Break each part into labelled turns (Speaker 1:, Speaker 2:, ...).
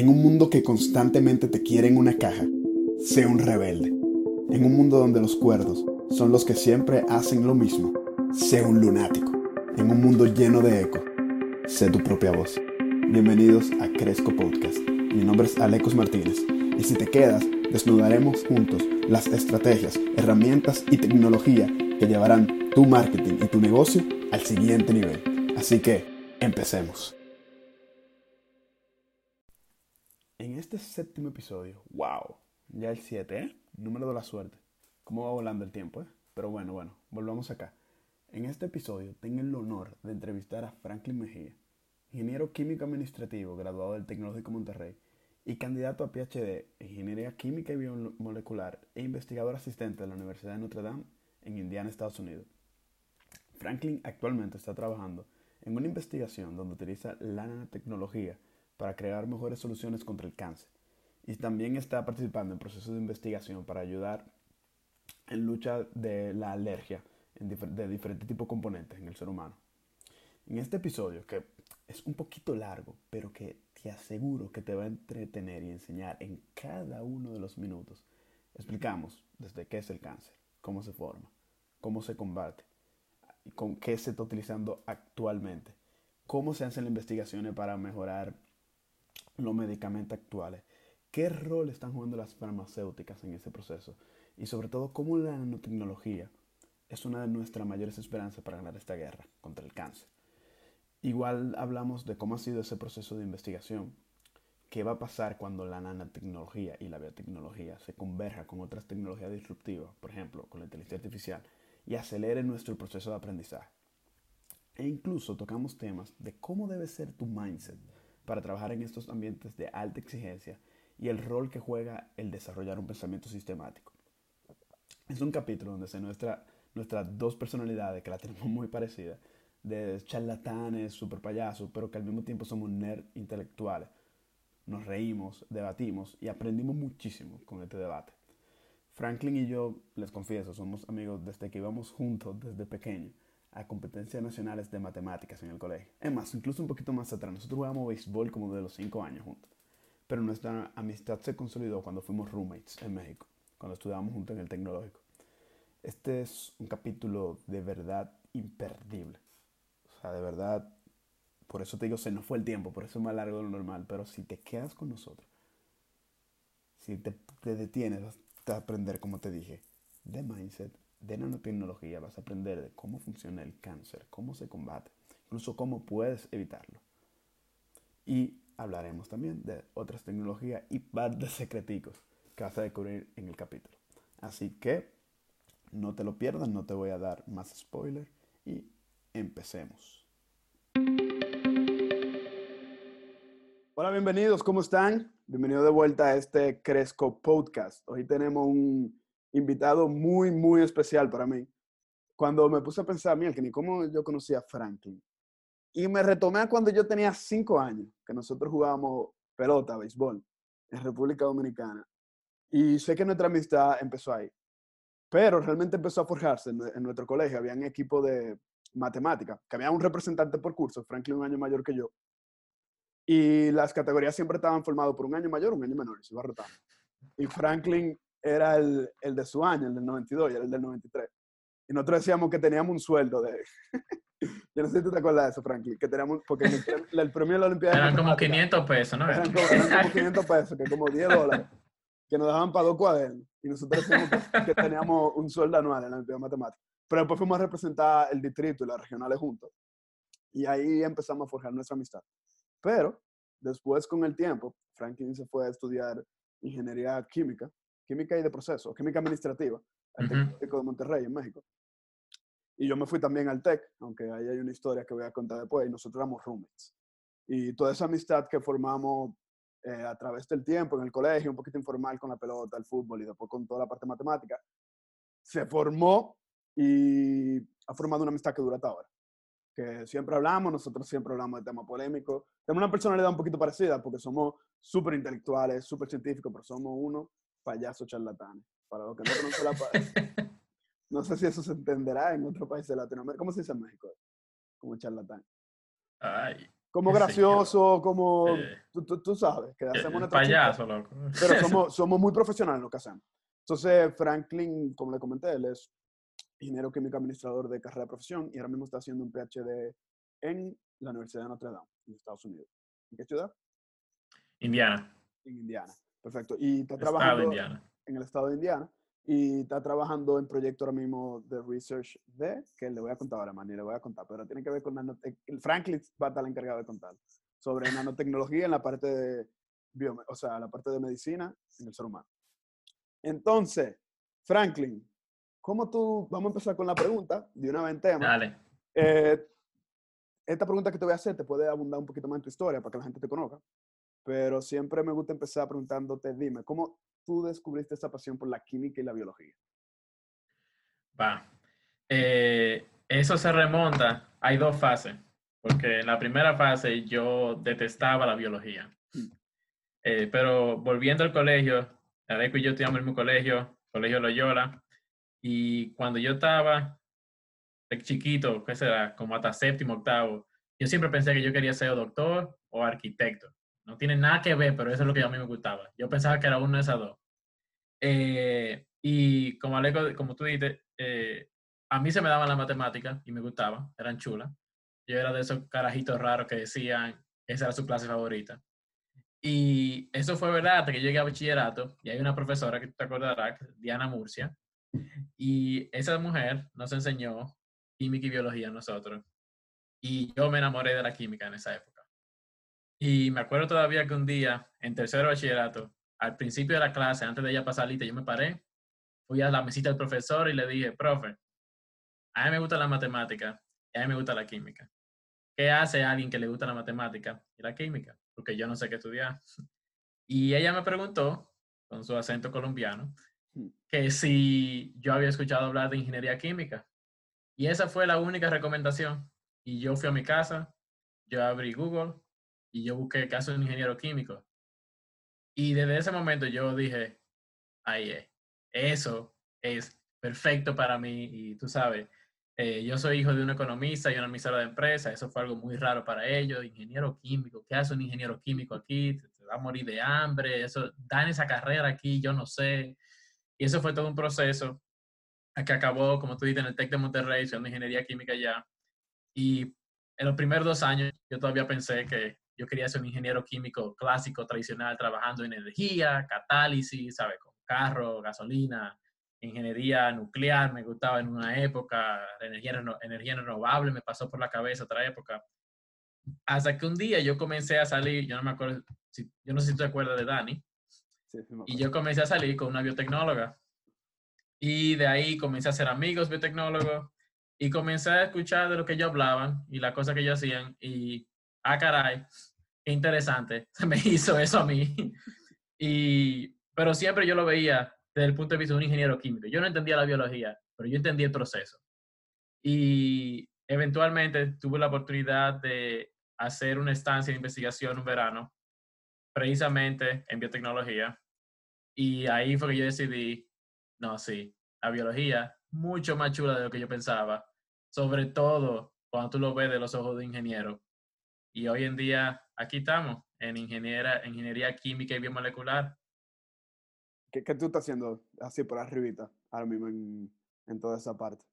Speaker 1: En un mundo que constantemente te quiere en una caja, sé un rebelde. En un mundo donde los cuerdos son los que siempre hacen lo mismo, sé un lunático. En un mundo lleno de eco, sé tu propia voz. Bienvenidos a Cresco Podcast. Mi nombre es Alecos Martínez y si te quedas, desnudaremos juntos las estrategias, herramientas y tecnología que llevarán tu marketing y tu negocio al siguiente nivel. Así que, empecemos. Este séptimo episodio, wow, ya el 7, ¿eh? Número de la suerte. ¿Cómo va volando el tiempo, eh? Pero bueno, bueno, volvamos acá. En este episodio tengo el honor de entrevistar a Franklin Mejía, ingeniero químico administrativo graduado del Tecnológico Monterrey y candidato a PhD en Ingeniería Química y Biomolecular e investigador asistente de la Universidad de Notre Dame en Indiana, Estados Unidos. Franklin actualmente está trabajando en una investigación donde utiliza la nanotecnología para crear mejores soluciones contra el cáncer. Y también está participando en procesos de investigación para ayudar en lucha de la alergia de diferentes tipos de componentes en el ser humano. En este episodio, que es un poquito largo, pero que te aseguro que te va a entretener y enseñar en cada uno de los minutos, explicamos desde qué es el cáncer, cómo se forma, cómo se combate, con qué se está utilizando actualmente, cómo se hacen las investigaciones para mejorar los medicamentos actuales. ¿Qué rol están jugando las farmacéuticas en ese proceso? Y sobre todo, cómo la nanotecnología es una de nuestras mayores esperanzas para ganar esta guerra contra el cáncer. Igual hablamos de cómo ha sido ese proceso de investigación, qué va a pasar cuando la nanotecnología y la biotecnología se converjan con otras tecnologías disruptivas, por ejemplo, con la inteligencia artificial, y acelere nuestro proceso de aprendizaje. E incluso tocamos temas de cómo debe ser tu mindset para trabajar en estos ambientes de alta exigencia y el rol que juega el desarrollar un pensamiento sistemático. Es un capítulo donde se muestra nuestras dos personalidades, que la tenemos muy parecidas, de charlatanes, super payasos, pero que al mismo tiempo somos nerd intelectuales. Nos reímos, debatimos y aprendimos muchísimo con este debate. Franklin y yo, les confieso, somos amigos desde que íbamos juntos desde pequeños a competencias nacionales de matemáticas en el colegio. Es más, incluso un poquito más atrás. Nosotros jugábamos béisbol como de los 5 años juntos. Pero nuestra amistad se consolidó cuando fuimos roommates en México, cuando estudiábamos juntos en el tecnológico. Este es un capítulo de verdad imperdible. O sea, de verdad, por eso te digo, se nos fue el tiempo, por eso es más largo de lo normal. Pero si te quedas con nosotros, si te, detienes a aprender, como te dije, de mindset, de nanotecnología vas a aprender de cómo funciona el cáncer, cómo se combate, incluso cómo puedes evitarlo. Y hablaremos también de otras tecnologías y par de secreticos que vas a descubrir en el capítulo. Así que no te lo pierdas, no te voy a dar más spoiler y empecemos. Hola, bienvenidos, ¿cómo están? Bienvenidos de vuelta a este Cresco Podcast. Hoy tenemos un invitado muy, muy especial para mí. Cuando me puse a pensar, mira, que ni cómo yo conocía a Franklin. Y me retomé a cuando yo tenía cinco años, que nosotros jugábamos pelota, béisbol, en República Dominicana. Y sé que nuestra amistad empezó ahí. Pero realmente empezó a forjarse en, nuestro colegio. Había un equipo de matemática, que había un representante por curso, Franklin un año mayor que yo. Y las categorías siempre estaban formadas por un año mayor, un año menor, y se iba rotando. Y Franklin era el, el, de su año, el del 92, y era el del 93. Y nosotros decíamos que teníamos un sueldo de... Yo no sé si tú te acuerdas de eso, Franklin, que teníamos, porque el, premio de la Olimpiada...
Speaker 2: Eran como 500 pesos, ¿no?
Speaker 1: Eran como, eran como 500 pesos, que como 10 dólares, que nos daban para dos cuadernos. Y nosotros decíamos que, que, teníamos un sueldo anual en la Olimpiada de Matemáticas. Pero después fuimos a representar el distrito y las regionales juntos. Y ahí empezamos a forjar nuestra amistad. Pero después, con el tiempo, Franklin se fue a estudiar ingeniería química química y de proceso, química administrativa, al Tecnológico de Monterrey, en México. Y yo me fui también al TEC, aunque ahí hay una historia que voy a contar después, y nosotros éramos roommates. Y toda esa amistad que formamos eh, a través del tiempo en el colegio, un poquito informal con la pelota, el fútbol y después con toda la parte matemática, se formó y ha formado una amistad que dura hasta ahora. Que siempre hablamos, nosotros siempre hablamos de temas polémicos. Tenemos una personalidad un poquito parecida porque somos súper intelectuales, súper científicos, pero somos uno payaso charlatanes. Para los que no conocen la palabra. No sé si eso se entenderá en otro país de Latinoamérica. ¿Cómo se dice en México? Como charlatán.
Speaker 2: Ay,
Speaker 1: como gracioso, como tú, tú, sabes, que hacemos
Speaker 2: payaso, loco.
Speaker 1: Pero somos, somos muy profesionales en lo que hacemos. Entonces, Franklin, como le comenté, él es ingeniero químico administrador de carrera de profesión y ahora mismo está haciendo un PhD en la Universidad de Notre Dame, en Estados Unidos. ¿En qué ciudad?
Speaker 2: Indiana.
Speaker 1: En Indiana, perfecto. Y está trabajando en el estado de Indiana y está trabajando en proyecto ahora mismo de research de, que le voy a contar ahora, man, y le voy a contar, pero tiene que ver con nanotec Franklin va a estar encargado de contar sobre nanotecnología en la parte de bio, o sea, la parte de medicina en el ser humano. Entonces, Franklin, ¿cómo tú, vamos a empezar con la pregunta de una vez tema.
Speaker 2: Dale.
Speaker 1: Eh, esta pregunta que te voy a hacer te puede abundar un poquito más en tu historia para que la gente te conozca, pero siempre me gusta empezar preguntándote, dime, ¿cómo tú descubriste esa pasión por la química y la biología?
Speaker 2: Va. Eh, eso se remonta, hay dos fases, porque en la primera fase yo detestaba la biología. Mm. Eh, pero volviendo al colegio, Adeco y yo estudiamos en el mismo colegio, Colegio Loyola, y cuando yo estaba chiquito, ¿qué será? Como hasta séptimo, octavo, yo siempre pensé que yo quería ser doctor o arquitecto. No tiene nada que ver, pero eso es lo que a mí me gustaba. Yo pensaba que era uno de esas dos. Eh, y como, Aleco, como tú dices, eh, a mí se me daban las matemáticas y me gustaban, eran chulas. Yo era de esos carajitos raros que decían esa era su clase favorita. Y eso fue verdad hasta que llegué a bachillerato y hay una profesora que te acordarás, Diana Murcia, y esa mujer nos enseñó química y biología a nosotros. Y yo me enamoré de la química en esa época. Y me acuerdo todavía que un día, en tercero bachillerato, al principio de la clase, antes de ella pasar lista, yo me paré, fui a la mesita del profesor y le dije, profe, a mí me gusta la matemática y a mí me gusta la química. ¿Qué hace alguien que le gusta la matemática y la química? Porque yo no sé qué estudiar. Y ella me preguntó, con su acento colombiano, hmm. que si yo había escuchado hablar de ingeniería química. Y esa fue la única recomendación. Y yo fui a mi casa, yo abrí Google y yo busqué caso de un ingeniero químico. Y desde ese momento yo dije, ahí es, eso es perfecto para mí. Y tú sabes, eh, yo soy hijo de un economista y una administradora de empresa, eso fue algo muy raro para ellos, ingeniero químico, ¿qué hace un ingeniero químico aquí? Te, va a morir de hambre, eso, dan esa carrera aquí, yo no sé. Y eso fue todo un proceso que acabó, como tú dices, en el TEC de Monterrey, estudiando ingeniería química ya. Y en los primeros dos años yo todavía pensé que yo quería ser un ingeniero químico clásico, tradicional, trabajando en energía, catálisis, ¿sabes? Con carro, gasolina, ingeniería nuclear, me gustaba en una época, energía, energía renovable me pasó por la cabeza otra época. Hasta que un día yo comencé a salir, yo no me acuerdo, si, yo no sé si te acuerdas de Dani, y yo comencé a salir con una biotecnóloga. Y de ahí comencé a ser amigos biotecnólogos y comencé a escuchar de lo que ellos hablaban y las cosas que ellos hacían. Y, ah, caray, interesante, me hizo eso a mí. Y, pero siempre yo lo veía desde el punto de vista de un ingeniero químico. Yo no entendía la biología, pero yo entendía el proceso. Y eventualmente tuve la oportunidad de hacer una estancia de investigación un verano, precisamente en biotecnología. Y ahí fue que yo decidí, no, sí, la biología, mucho más chula de lo que yo pensaba, sobre todo cuando tú lo ves de los ojos de ingeniero. Y hoy en día, aquí estamos, en ingeniera, ingeniería química y biomolecular.
Speaker 1: ¿Qué, ¿Qué, tú estás haciendo así por arribita, ahora mismo en, en toda esa parte?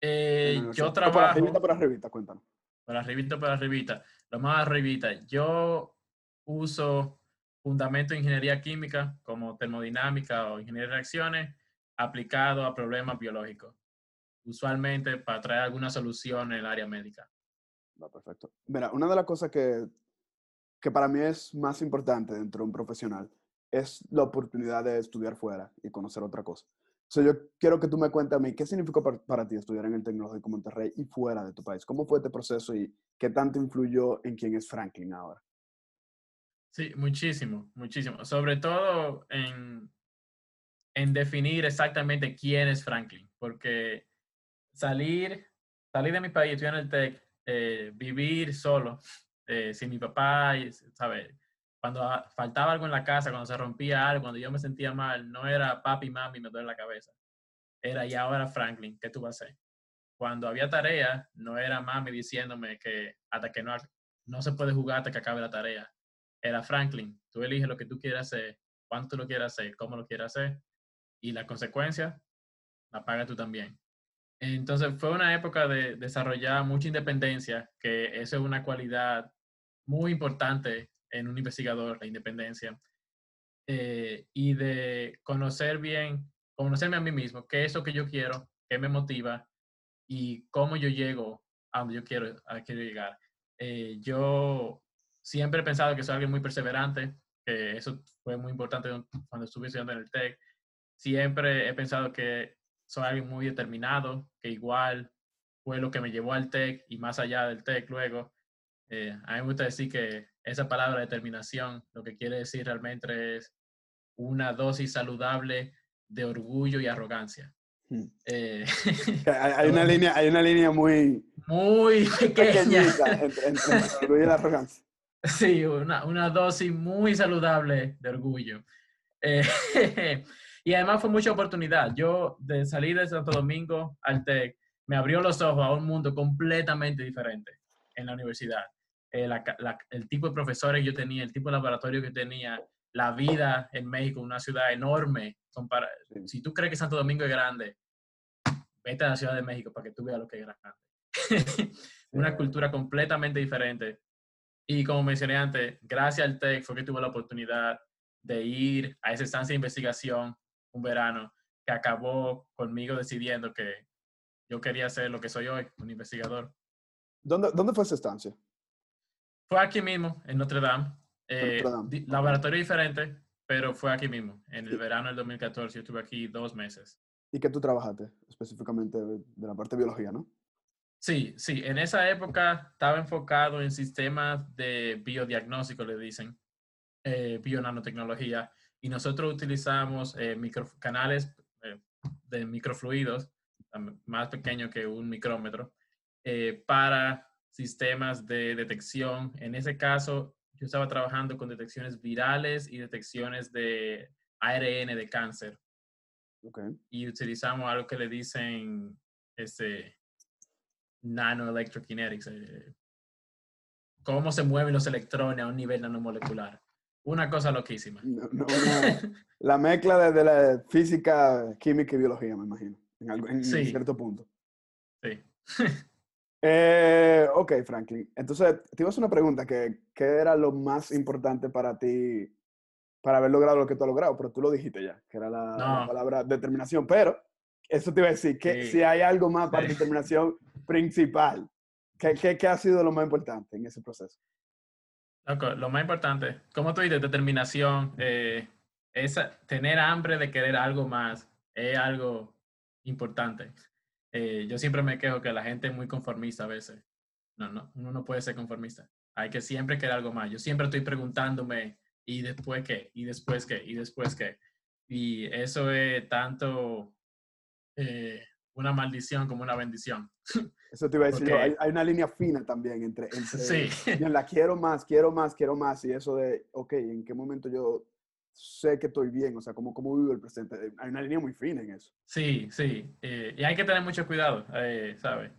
Speaker 2: Eh, yo trabajo...
Speaker 1: Por arribita, por arribita, cuéntanos.
Speaker 2: Por arribita, por arribita. Lo más arribita. Yo uso fundamento de ingeniería química como termodinámica o ingeniería de reacciones aplicado a problemas biológicos, usualmente para traer alguna solución en el área médica.
Speaker 1: Va, perfecto. Mira, una de las cosas que, que para mí es más importante dentro de un profesional es la oportunidad de estudiar fuera y conocer otra cosa. O sea, yo quiero que tú me cuentes a mí qué significó para, ti estudiar en el Tecnológico Monterrey y fuera de tu país. ¿Cómo fue este proceso y qué tanto influyó en quién es Franklin ahora?
Speaker 2: Sí, muchísimo, muchísimo. Sobre todo en, en definir exactamente quién es Franklin, porque salir, salir de mi país, estudiar en el TEC, eh, vivir solo, eh, sin mi papá, ¿sabes? Cuando faltaba algo en la casa, cuando se rompía algo, cuando yo me sentía mal, no era papi, mami, me duele la cabeza. Era y ahora Franklin, ¿qué tú vas a hacer? Cuando había tarea, no era mami diciéndome que hasta que no, no se puede jugar hasta que acabe la tarea. Era Franklin, tú eliges lo que tú quieras hacer, cuánto lo quieras hacer, cómo lo quieras hacer, y la consecuencia la paga tú también. Entonces fue una época de desarrollar mucha independencia, que eso es una cualidad muy importante en un investigador, la independencia, eh, y de conocer bien, conocerme a mí mismo, qué es lo que yo quiero, qué me motiva y cómo yo llego a donde yo quiero, a quiero llegar. Eh, yo siempre he pensado que soy alguien muy perseverante, que eso fue muy importante cuando estuve estudiando en el TEC. Siempre he pensado que soy alguien muy determinado, que igual fue lo que me llevó al TEC y más allá del TEC luego. Eh, a mí me gusta decir que esa palabra determinación lo que quiere decir realmente es una dosis saludable de orgullo y arrogancia.
Speaker 1: Hmm. Eh, hay, una línea, hay una línea muy,
Speaker 2: muy pequeña
Speaker 1: entre, el orgullo y la arrogancia.
Speaker 2: Sí, una, una dosis muy saludable de orgullo. Eh, y además fue mucha oportunidad. Yo de salir de Santo Domingo al TEC me abrió los ojos a un mundo completamente diferente en la universidad. Eh, el tipo de profesores que yo tenía, el tipo de laboratorio que tenía, la vida en México, una ciudad enorme. Si tú crees que Santo Domingo es grande, vete a la Ciudad de México para que tú veas lo que es grande. una cultura completamente diferente. Y como mencioné antes, gracias al TEC fue que tuve la oportunidad de ir a esa estancia de investigación un verano que acabó conmigo decidiendo que yo quería ser lo que soy hoy, un investigador.
Speaker 1: ¿Dónde, dónde fue esa estancia?
Speaker 2: Fue aquí mismo, en Notre Dame. Eh, laboratorio diferente, pero fue aquí mismo, en el verano del 2014. Yo estuve aquí dos meses.
Speaker 1: ¿Y qué tú trabajaste específicamente de la parte de biología, no?
Speaker 2: Sí, sí. En esa época estaba enfocado en sistemas de biodiagnóstico, le dicen, eh, bionanotecnología, y nosotros utilizamos eh, canales eh, de microfluidos, más pequeños que un micrómetro, eh, para sistemas de detección. En ese caso, yo estaba trabajando con detecciones virales y detecciones de ARN de cáncer. Y utilizamos algo que le dicen este, nanoelectrokinetics, eh, cómo se mueven los electrones a un nivel nanomolecular. Una cosa loquísima.
Speaker 1: la mezcla de, la física, química y biología, me imagino, en, cierto punto.
Speaker 2: Sí.
Speaker 1: Eh, ok, Franklin. Entonces, te iba a hacer una pregunta, que, ¿qué era lo más importante para ti para haber logrado lo que tú has logrado? Pero tú lo dijiste ya, que era la, palabra determinación. Pero, eso te iba a decir, que si hay algo más para determinación principal, ¿qué, ¿qué, qué, ha sido lo más importante en ese proceso?
Speaker 2: Lo más importante, como tú dices, determinación, eh, es tener hambre de querer algo más, es algo importante. Eh, yo siempre me quejo que la gente es muy conformista a veces. No, no, uno no puede ser conformista. Hay que siempre querer algo más. Yo siempre estoy preguntándome, ¿y después qué? ¿Y después qué? ¿Y después qué? Y eso es tanto eh, una maldición como una bendición.
Speaker 1: Eso te iba a decir, hay, hay, una línea fina también entre, entre sí. la quiero más, quiero más, quiero más, y eso de, ok, ¿en qué momento yo sé que estoy bien? O sea, ¿cómo, cómo vivo el presente? Hay una línea muy fina en eso.
Speaker 2: Sí, sí, eh, y hay que tener mucho cuidado, eh, ¿sabes?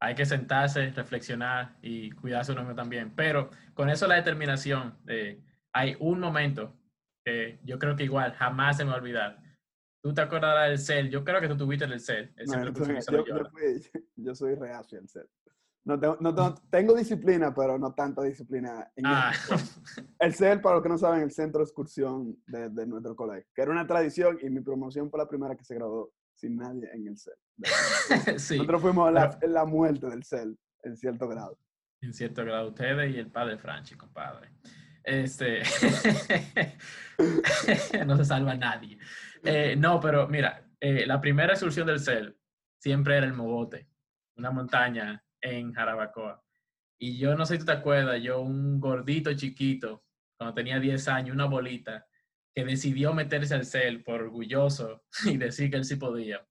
Speaker 2: Hay que sentarse, reflexionar y cuidarse uno mismo también. Pero con eso la determinación, eh, hay un momento que yo creo que igual jamás se me va a olvidar Tú te acordarás del CEL. Yo creo que tú tuviste el CEL.
Speaker 1: yo, soy reacio al CEL. No tengo, no, tengo, disciplina, pero no tanta disciplina. En ah. el, CEL, para los que no saben, el centro de excursión de, de, nuestro colegio, que era una tradición y mi promoción fue la primera que se graduó sin nadie en el CEL. sí, Nosotros fuimos la, la, muerte del CEL, en cierto grado.
Speaker 2: En cierto grado, ustedes y el padre Franchi, compadre. Este, no se salva nadie. Eh, no, pero mira, eh, la primera excursión del CEL siempre era el Mogote, una montaña en Jarabacoa. Y yo no sé si tú te acuerdas, yo un gordito chiquito, cuando tenía 10 años, una bolita, que decidió meterse al CEL por orgulloso y decir que él sí podía.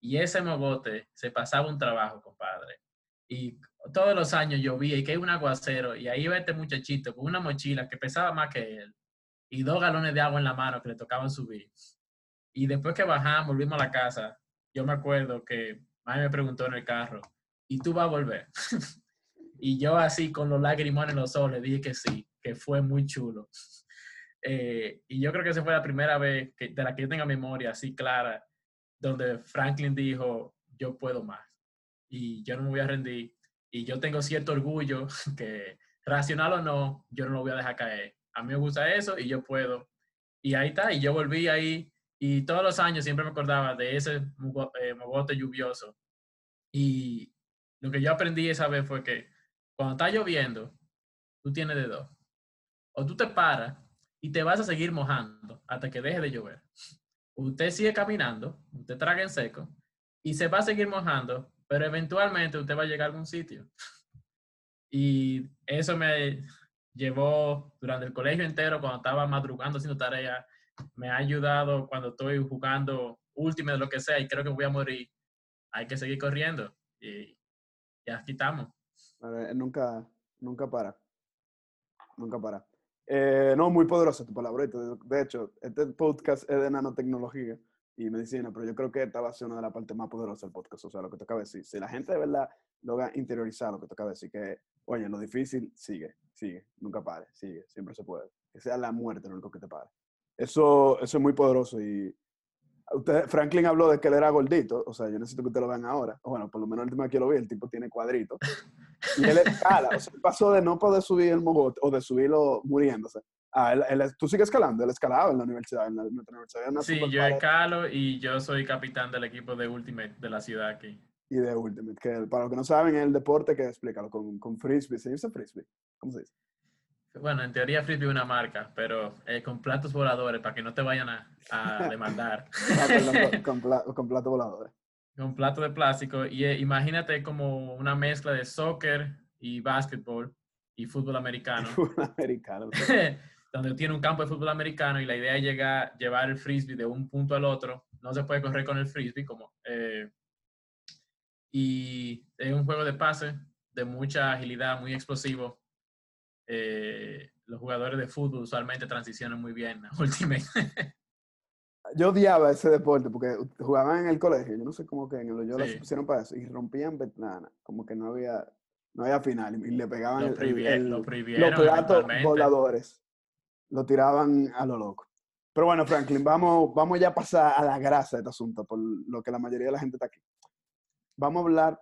Speaker 2: Y ese mogote se pasaba un trabajo, compadre. Y todos los años llovía y que hay un aguacero y ahí iba este muchachito con una mochila que pesaba más que él y dos galones de agua en la mano que le tocaban subir. Y después que bajamos, volvimos a la casa, yo me acuerdo que Mami me preguntó en el carro, ¿y tú vas a volver? Y yo así con los lágrimas en los ojos le dije que sí, que fue muy chulo. Eh, y yo creo que esa fue la primera vez que, de la que yo tenga memoria así clara, donde Franklin dijo, yo puedo más. Y yo no me voy a rendir. Y yo tengo cierto orgullo que, racional o no, yo no lo voy a dejar caer. A mí me gusta eso y yo puedo. Y ahí está. Y yo volví ahí. Y todos los años siempre me acordaba de ese eh, mogote lluvioso. Y lo que yo aprendí esa vez fue que cuando está lloviendo, tú tienes de dos. O tú te paras y te vas a seguir mojando hasta que deje de llover. Usted sigue caminando, usted traga en seco y se va a seguir mojando, pero eventualmente usted va a llegar a algún sitio. Y eso me llevó durante el colegio entero, cuando estaba madrugando haciendo tarea, me ha ayudado cuando estoy jugando último de lo que sea y creo que voy a morir. Hay que seguir corriendo y ya quitamos.
Speaker 1: nunca, nunca para. Nunca para. Eh, no, muy poderosa tu palabra. De hecho, este podcast es de nanotecnología y medicina, pero yo creo que esta va a ser una de las partes más poderosas del podcast. O sea, lo que toca decir. Si la gente de verdad logra interiorizar lo que toca decir, que, oye, lo difícil, sigue, sigue, nunca pare, sigue, siempre se puede. Que sea la muerte lo único que te pare. Eso, eso es muy poderoso y Usted, Franklin habló de que él era gordito, o sea, yo necesito que ustedes lo vean ahora. Bueno, por lo menos el último que lo vi, el tipo tiene cuadritos. Y él escala, o sea, pasó de no poder subir el mogote o de subirlo muriéndose. Ah, él, tú sigues escalando, él escalaba en la universidad, en la, universidad.
Speaker 2: sí, yo escalo y yo soy capitán del equipo de Ultimate de la ciudad aquí.
Speaker 1: Y de Ultimate, que para los que no saben, es el deporte que explícalo con, con frisbee. ¿Se dice frisbee? ¿Cómo se dice?
Speaker 2: Bueno, en teoría Frisbee es una marca, pero eh, con platos voladores para que no te vayan a, demandar.
Speaker 1: con, con, platos voladores.
Speaker 2: Con plato de plástico. Y eh, imagínate como una mezcla de soccer y básquetbol y fútbol americano.
Speaker 1: Fútbol americano.
Speaker 2: donde tiene un campo de fútbol americano y la idea es llegar, llevar el frisbee de un punto al otro. No se puede correr con el frisbee como... Eh, y es un juego de pase de mucha agilidad, muy explosivo eh, los jugadores de fútbol usualmente transicionan muy bien a Ultimate.
Speaker 1: yo odiaba ese deporte porque jugaban en el colegio, yo no sé cómo que en el yo sí. pusieron para eso y rompían ventanas, como que no había no había final y le pegaban
Speaker 2: lo
Speaker 1: el,
Speaker 2: lo
Speaker 1: los platos voladores. Lo tiraban a lo loco. Pero bueno, Franklin, vamos, vamos ya a pasar a la grasa de este asunto, por lo que la mayoría de la gente está aquí. Vamos a hablar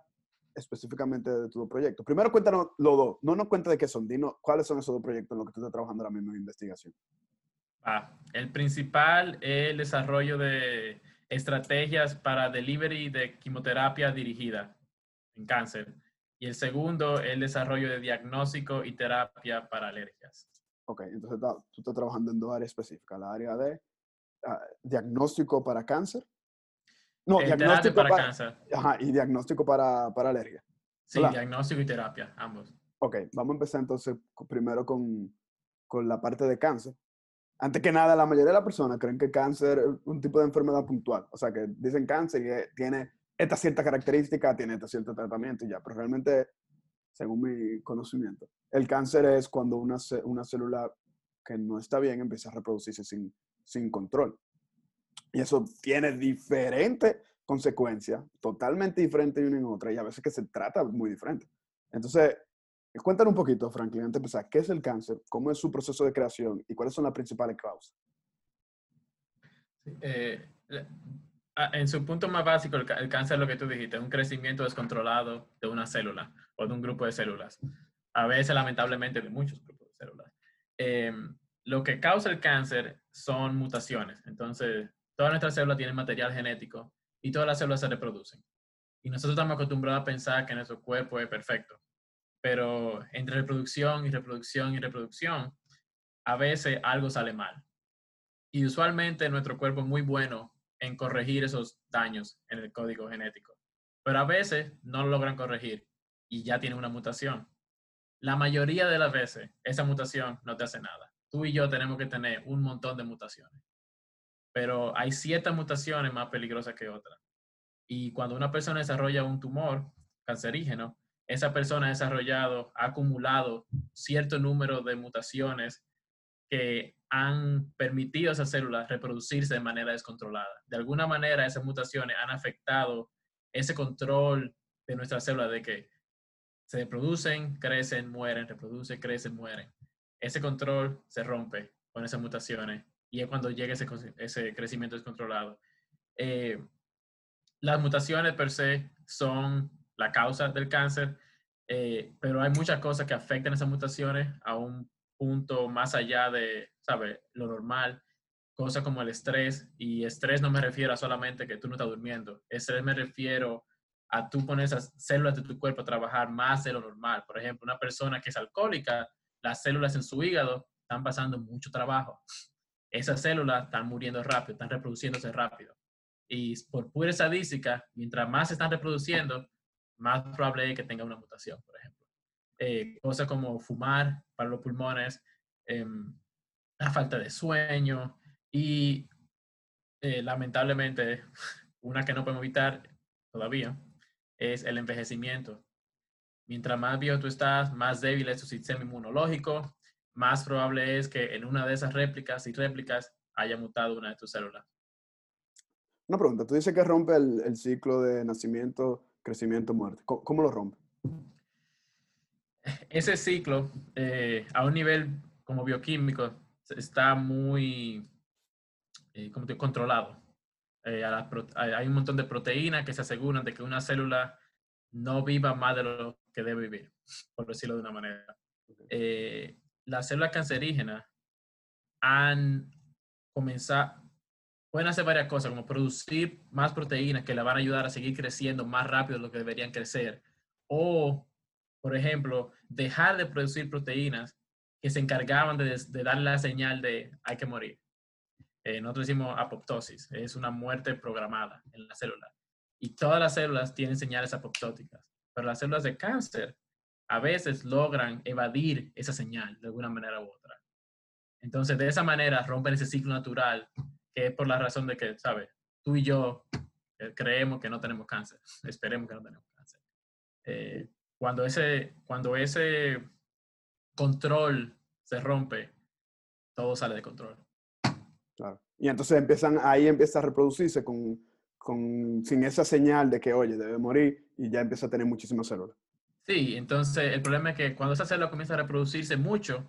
Speaker 1: específicamente de tu proyecto. Primero cuéntanos los dos, no nos cuentes de qué son, dinos cuáles son esos dos proyectos en los que tú estás trabajando ahora mismo en investigación.
Speaker 2: Ah, el principal es el desarrollo de estrategias para delivery de quimioterapia dirigida en cáncer. Y el segundo es el desarrollo de diagnóstico y terapia para alergias.
Speaker 1: Ok, entonces tú estás trabajando en dos áreas específicas, la área de ah, diagnóstico para cáncer
Speaker 2: no, diagnóstico para, cáncer.
Speaker 1: Ajá, y diagnóstico para, para alergia.
Speaker 2: Sí, diagnóstico y terapia, ambos.
Speaker 1: Ok, vamos a empezar entonces primero con, con la parte de cáncer. Antes que nada, la mayoría de las personas creen que cáncer es un tipo de enfermedad puntual. O sea, que dicen cáncer y tiene esta cierta característica, tiene este cierto tratamiento y ya. Pero realmente, según mi conocimiento, el cáncer es cuando una, una célula que no está bien empieza a reproducirse sin, sin control. Y eso tiene diferentes consecuencias, totalmente diferentes una en otra, y a veces que se trata muy diferente. Entonces, cuéntanos un poquito, Franklin, antes de empezar, ¿qué es el cáncer? ¿Cómo es su proceso de creación? ¿Y cuáles son las principales causas?
Speaker 2: Eh, en su punto más básico, el, cáncer, lo que tú dijiste, un crecimiento descontrolado de una célula o de un grupo de células. A veces, lamentablemente, de muchos grupos de células. Em, lo que causa el cáncer son mutaciones. Entonces, todas nuestras células tienen material genético y todas las células se reproducen. Y nosotros estamos acostumbrados a pensar que nuestro cuerpo es perfecto. Pero entre reproducción y reproducción y reproducción, a veces algo sale mal. Y usualmente nuestro cuerpo es muy bueno en corregir esos daños en el código genético. Pero a veces no lo logran corregir y ya tiene una mutación. La mayoría de las veces esa mutación no te hace nada. Tú y yo tenemos que tener un montón de mutaciones pero hay ciertas mutaciones más peligrosas que otras. Y cuando una persona desarrolla un tumor cancerígeno, esa persona ha desarrollado, ha acumulado cierto número de mutaciones que han permitido a esas células reproducirse de manera descontrolada. De alguna manera, esas mutaciones han afectado ese control de nuestras células de que se reproducen, crecen, mueren, reproducen, crecen, mueren. Ese control se rompe con esas mutaciones y es cuando llega ese, crecimiento descontrolado. Eh, las mutaciones per se son la causa del cáncer, eh, pero hay muchas cosas que afectan esas mutaciones a un punto más allá de. Lo normal, cosas como el estrés, y estrés no me refiero a solamente que tú no estás durmiendo, estrés me refiero a tú poner esas células de tu cuerpo a trabajar más de lo normal. Por ejemplo, una persona que es alcohólica, las células en su hígado están pasando mucho trabajo. Esas células están muriendo rápido, están reproduciéndose rápido. Y por pura estadística, mientras más se están reproduciendo, más probable es que tenga una mutación, por ejemplo. Eh, cosas como fumar para los pulmones, em, la falta de sueño y eh, lamentablemente una que no podemos evitar todavía es el envejecimiento. Mientras más viejo tú estás, más débil es tu sistema inmunológico, más probable es que en una de esas réplicas y réplicas haya mutado una de tus células.
Speaker 1: Una pregunta, tú dices que rompe el, ciclo de nacimiento, crecimiento, muerte. ¿Cómo, lo rompe?
Speaker 2: Ese ciclo, eh, a un nivel como bioquímico, está muy eh, controlado. Eh, hay un montón de proteínas que se aseguran de que una célula no viva más de lo que debe vivir, por decirlo de una manera. Las células cancerígenas han comenzado, pueden hacer varias cosas, como producir más proteínas que la van a ayudar a seguir creciendo más rápido de lo que deberían crecer. O, por ejemplo, dejar de producir proteínas que se encargaban de, darle la señal de hay que morir. Eh, nosotros decimos apoptosis, es una muerte programada en la célula. Y todas las células tienen señales apoptóticas, pero las células de cáncer a veces logran evadir esa señal de alguna manera u otra. Entonces, de esa manera rompen ese ciclo natural que es por la razón de que, ¿sabes? Tú y yo eh, creemos que no tenemos cáncer, esperemos que no tenemos cáncer. Eh, cuando, ese, cuando ese control se rompe, todo sale de control.
Speaker 1: Claro. Y entonces empiezan, ahí empieza a reproducirse con, con, sin esa señal de que, oye, debe morir y ya empieza a tener muchísimas células.
Speaker 2: Sí, entonces el problema es que cuando esa célula comienza a reproducirse mucho,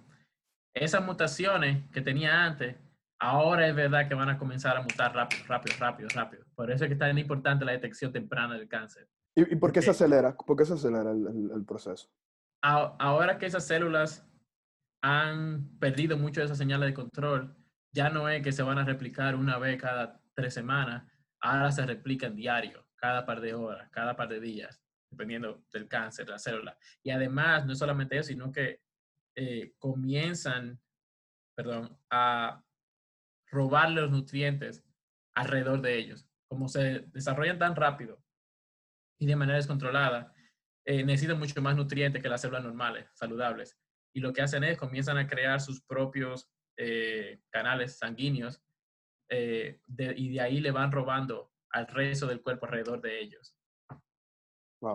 Speaker 2: esas mutaciones que tenía antes ahora es verdad que van a comenzar a mutar rápido, rápido, rápido, rápido. Por eso es que es tan importante la detección temprana del cáncer.
Speaker 1: ¿Y, por qué se acelera? ¿Por qué se acelera el, proceso?
Speaker 2: ahora que esas células han perdido mucho de esa señales de control, ya no es que se van a replicar una vez cada tres semanas, ahora se replican diario, cada par de horas, cada par de días, dependiendo del cáncer la célula. Y además, no solamente eso, sino que eh, comienzan, perdón, a robar los nutrientes alrededor de ellos. Como se desarrollan tan rápido y de manera descontrolada, eh, necesitan mucho más nutrientes que las células normales, saludables. Y lo que hacen es comienzan a crear sus propios eh, canales sanguíneos eh, y de ahí le van robando al resto del cuerpo alrededor de ellos.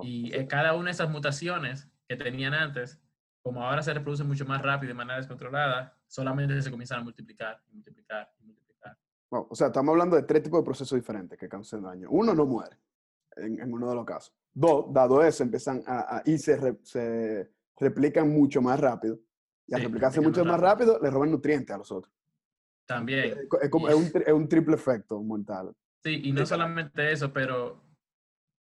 Speaker 2: Y cada una de esas mutaciones que tenían antes, como ahora se reproducen mucho más rápido de manera descontrolada, solamente se comienzan a multiplicar y multiplicar y multiplicar.
Speaker 1: o sea, estamos hablando de tres tipos de procesos diferentes que causan daño. Uno no muere, en, uno de los casos. Dos, dado eso, empiezan a, y se, se, replican mucho más rápido. Y al replicarse mucho más rápido, le roban nutrientes a los otros.
Speaker 2: También.
Speaker 1: Es, como, es, un, es un triple efecto mortal.
Speaker 2: Sí, y no solamente eso, pero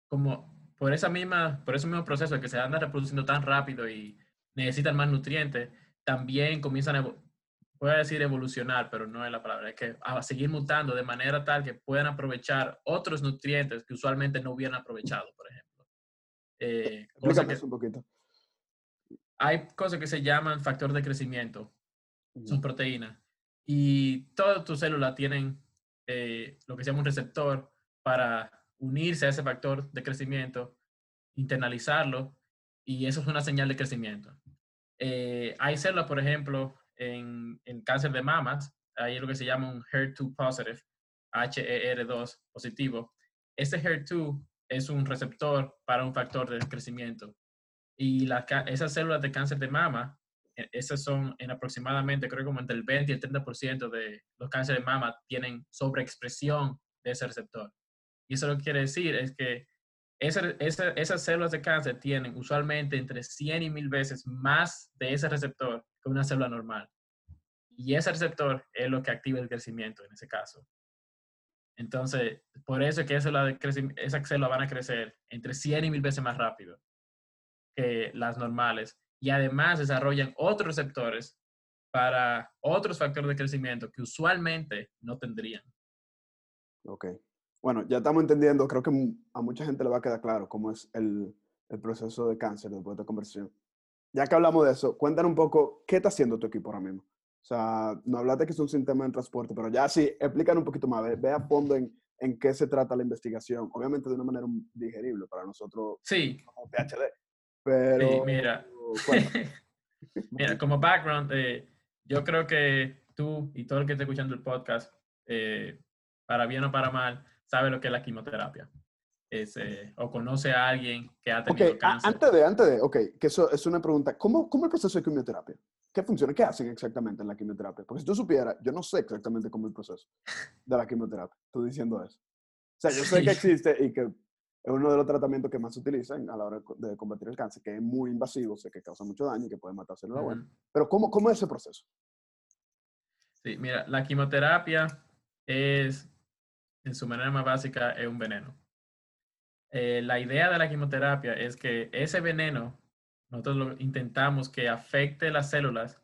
Speaker 2: como por esa misma, por ese mismo proceso que se anda reproduciendo tan rápido y necesitan más nutrientes, también comienzan a, voy a decir evolucionar, pero no es la palabra, es que a seguir mutando de manera tal que puedan aprovechar otros nutrientes que usualmente no hubieran aprovechado, por ejemplo.
Speaker 1: Eh, un poquito.
Speaker 2: Hay cosas que se llaman factor de crecimiento, son proteínas, y todas tus células tienen eh, lo que se llama un receptor para unirse a ese factor de crecimiento, internalizarlo, y eso es una señal de crecimiento. Eh, hay células, por ejemplo, en, en, cáncer de mamas, hay lo que se llama un HER2 positive, HER2 positivo. Este HER2 es un receptor para un factor de crecimiento. Y la, esas células de cáncer de mama, e, esas son en aproximadamente, creo como entre el 20 y el 30% de los cánceres de mama tienen sobreexpresión de ese receptor. Y eso lo que quiere decir es que esas células de cáncer tienen usualmente entre 100 y 1000 veces más de ese receptor que una célula normal. Y ese receptor es lo que activa el crecimiento en ese caso. Entonces, por eso es que esa esas células van a crecer entre 100 y 1000 veces más rápido que las normales. Y además desarrollan otros receptores para otros factores de crecimiento que usualmente no tendrían.
Speaker 1: Ok. Bueno, ya estamos entendiendo, creo que a mucha gente le va a quedar claro cómo es el, el proceso de cáncer después de conversión. Ya que hablamos de eso, cuéntanos un poco qué está haciendo tu equipo ahora mismo. O sea, no hablaste que es un sistema de transporte, pero ya sí, explícanos un poquito más, ve, a fondo en, en, qué se trata la investigación. Obviamente de una manera digerible para nosotros
Speaker 2: sí.
Speaker 1: como PhD. Pero,
Speaker 2: sí, mira. mira, como background, eh, yo creo que tú y todo el que esté escuchando el podcast, eh, para bien o para mal, sabe lo que es la quimioterapia. Eh, o conoce a alguien que ha tenido
Speaker 1: okay, cáncer. Antes de, antes de, ok, que eso es una pregunta. ¿Cómo, ¿Cómo el proceso de quimioterapia? ¿Qué funciona? ¿Qué hacen exactamente en la quimioterapia? Porque si tú supieras, yo no sé exactamente cómo es el proceso de la quimioterapia. Tú diciendo eso. O sea, yo sé que existe y que es uno de los tratamientos que más se utilizan a la hora de combatir el cáncer, que es muy invasivo, sé que causa mucho daño y que puede matar células buenas. Pero ¿cómo, ¿cómo es ese proceso?
Speaker 2: Sí, mira, la quimioterapia es, en su manera más básica, es un veneno. Eh, la idea de la quimioterapia es que ese veneno nosotros lo, intentamos que afecte las células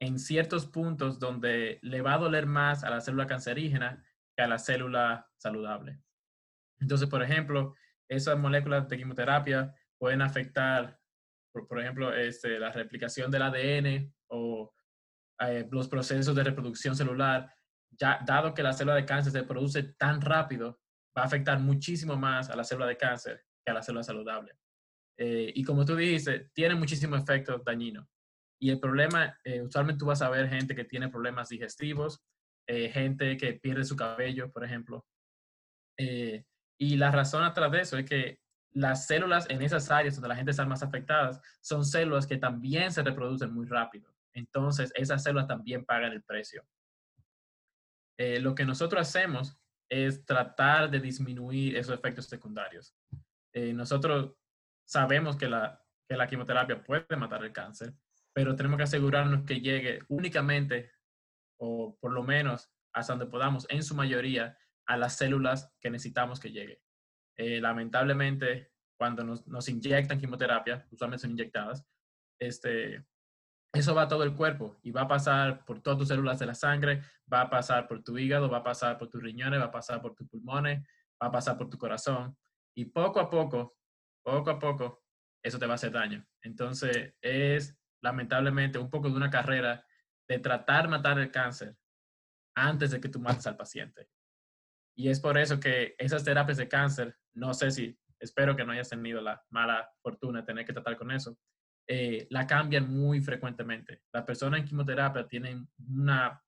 Speaker 2: en ciertos puntos donde le va a doler más a la célula cancerígena que a la célula saludable. Entonces, por ejemplo, esas moléculas de quimioterapia pueden afectar, por, ejemplo, este, la replicación del ADN o eh, los procesos de reproducción celular, dado que la célula de cáncer se produce tan rápido, va a afectar muchísimo más a la célula de cáncer que a la célula saludable. Eh, y como tú dijiste, tiene muchísimos efectos dañinos. Y el problema, eh, usualmente tú vas a ver gente que tiene problemas digestivos, eh, gente que pierde su cabello, por ejemplo. y la razón atrás de eso es que las células en esas áreas donde la gente está más afectadas son células que también se reproducen muy rápido. Entonces, esas células también pagan el precio. Lo que nosotros hacemos es tratar de disminuir esos efectos secundarios. nosotros sabemos que la, que la quimioterapia puede matar el cáncer, pero tenemos que asegurarnos que llegue únicamente, o por lo menos hasta donde podamos, en su mayoría, a las células que necesitamos que llegue. Eh, lamentablemente, cuando nos, nos, inyectan quimioterapia, usualmente son inyectadas, este, eso va a todo el cuerpo y va a pasar por todas tus células de la sangre, va a pasar por tu hígado, va a pasar por tus riñones, va a pasar por tus pulmones, va a pasar por tu corazón. Y poco a poco poco a poco, eso te va a hacer daño. Entonces, es lamentablemente un poco de una carrera de tratar matar el cáncer antes de que tú mates al paciente. Y es por eso que esas terapias de cáncer, no sé si, espero que no hayas tenido la mala fortuna de tener que tratar con eso, eh, la cambian muy frecuentemente. Las personas en quimioterapia tienen una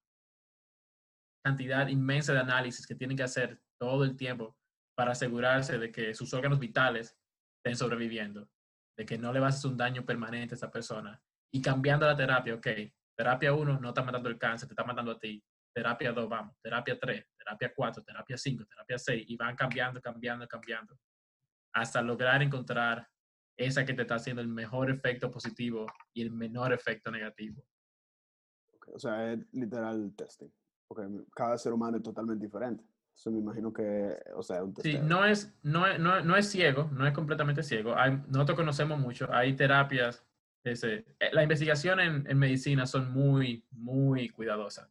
Speaker 2: cantidad inmensa de análisis que tienen que hacer todo el tiempo para asegurarse de que sus órganos vitales estén sobreviviendo, de que no le vas a hacer un daño permanente a esa persona. Y cambiando la terapia, ok, terapia 1 no está matando el cáncer, te está matando a ti. Terapia 2, vamos, terapia 3, terapia 4, terapia 5, terapia 6, y van cambiando, cambiando, cambiando, hasta lograr encontrar esa que te está haciendo el mejor efecto positivo y el menor efecto negativo.
Speaker 1: o sea, es literal testing, porque cada ser humano es totalmente diferente. Eso me imagino que, o sea, un
Speaker 2: Sí, no es, no, no, no, es ciego, no es completamente ciego. Hay, nosotros conocemos mucho, hay terapias. Ese, eh, la investigación en, en, medicina son muy, muy cuidadosas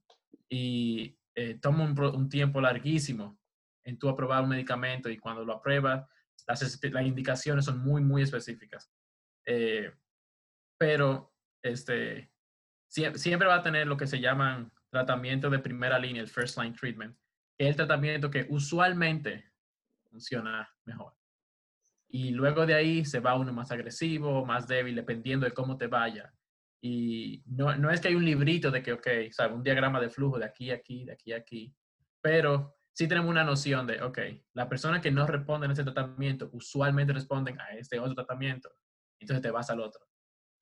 Speaker 2: y eh, toma un, un, tiempo larguísimo en tú aprobar un medicamento y cuando lo apruebas, las, indicaciones son muy, muy específicas. Eh, pero este, siempre, siempre va a tener lo que se llaman tratamiento de primera línea, el first line treatment, el tratamiento que usualmente funciona mejor. Y luego de ahí se va uno más agresivo, más débil, dependiendo de cómo te vaya. Y no, no es que hay un librito de que, ok, ¿sabe? un diagrama de flujo de aquí aquí, de aquí aquí, pero sí tenemos una noción de, ok, la persona que no responde a ese tratamiento usualmente responden a este otro tratamiento, entonces te vas al otro.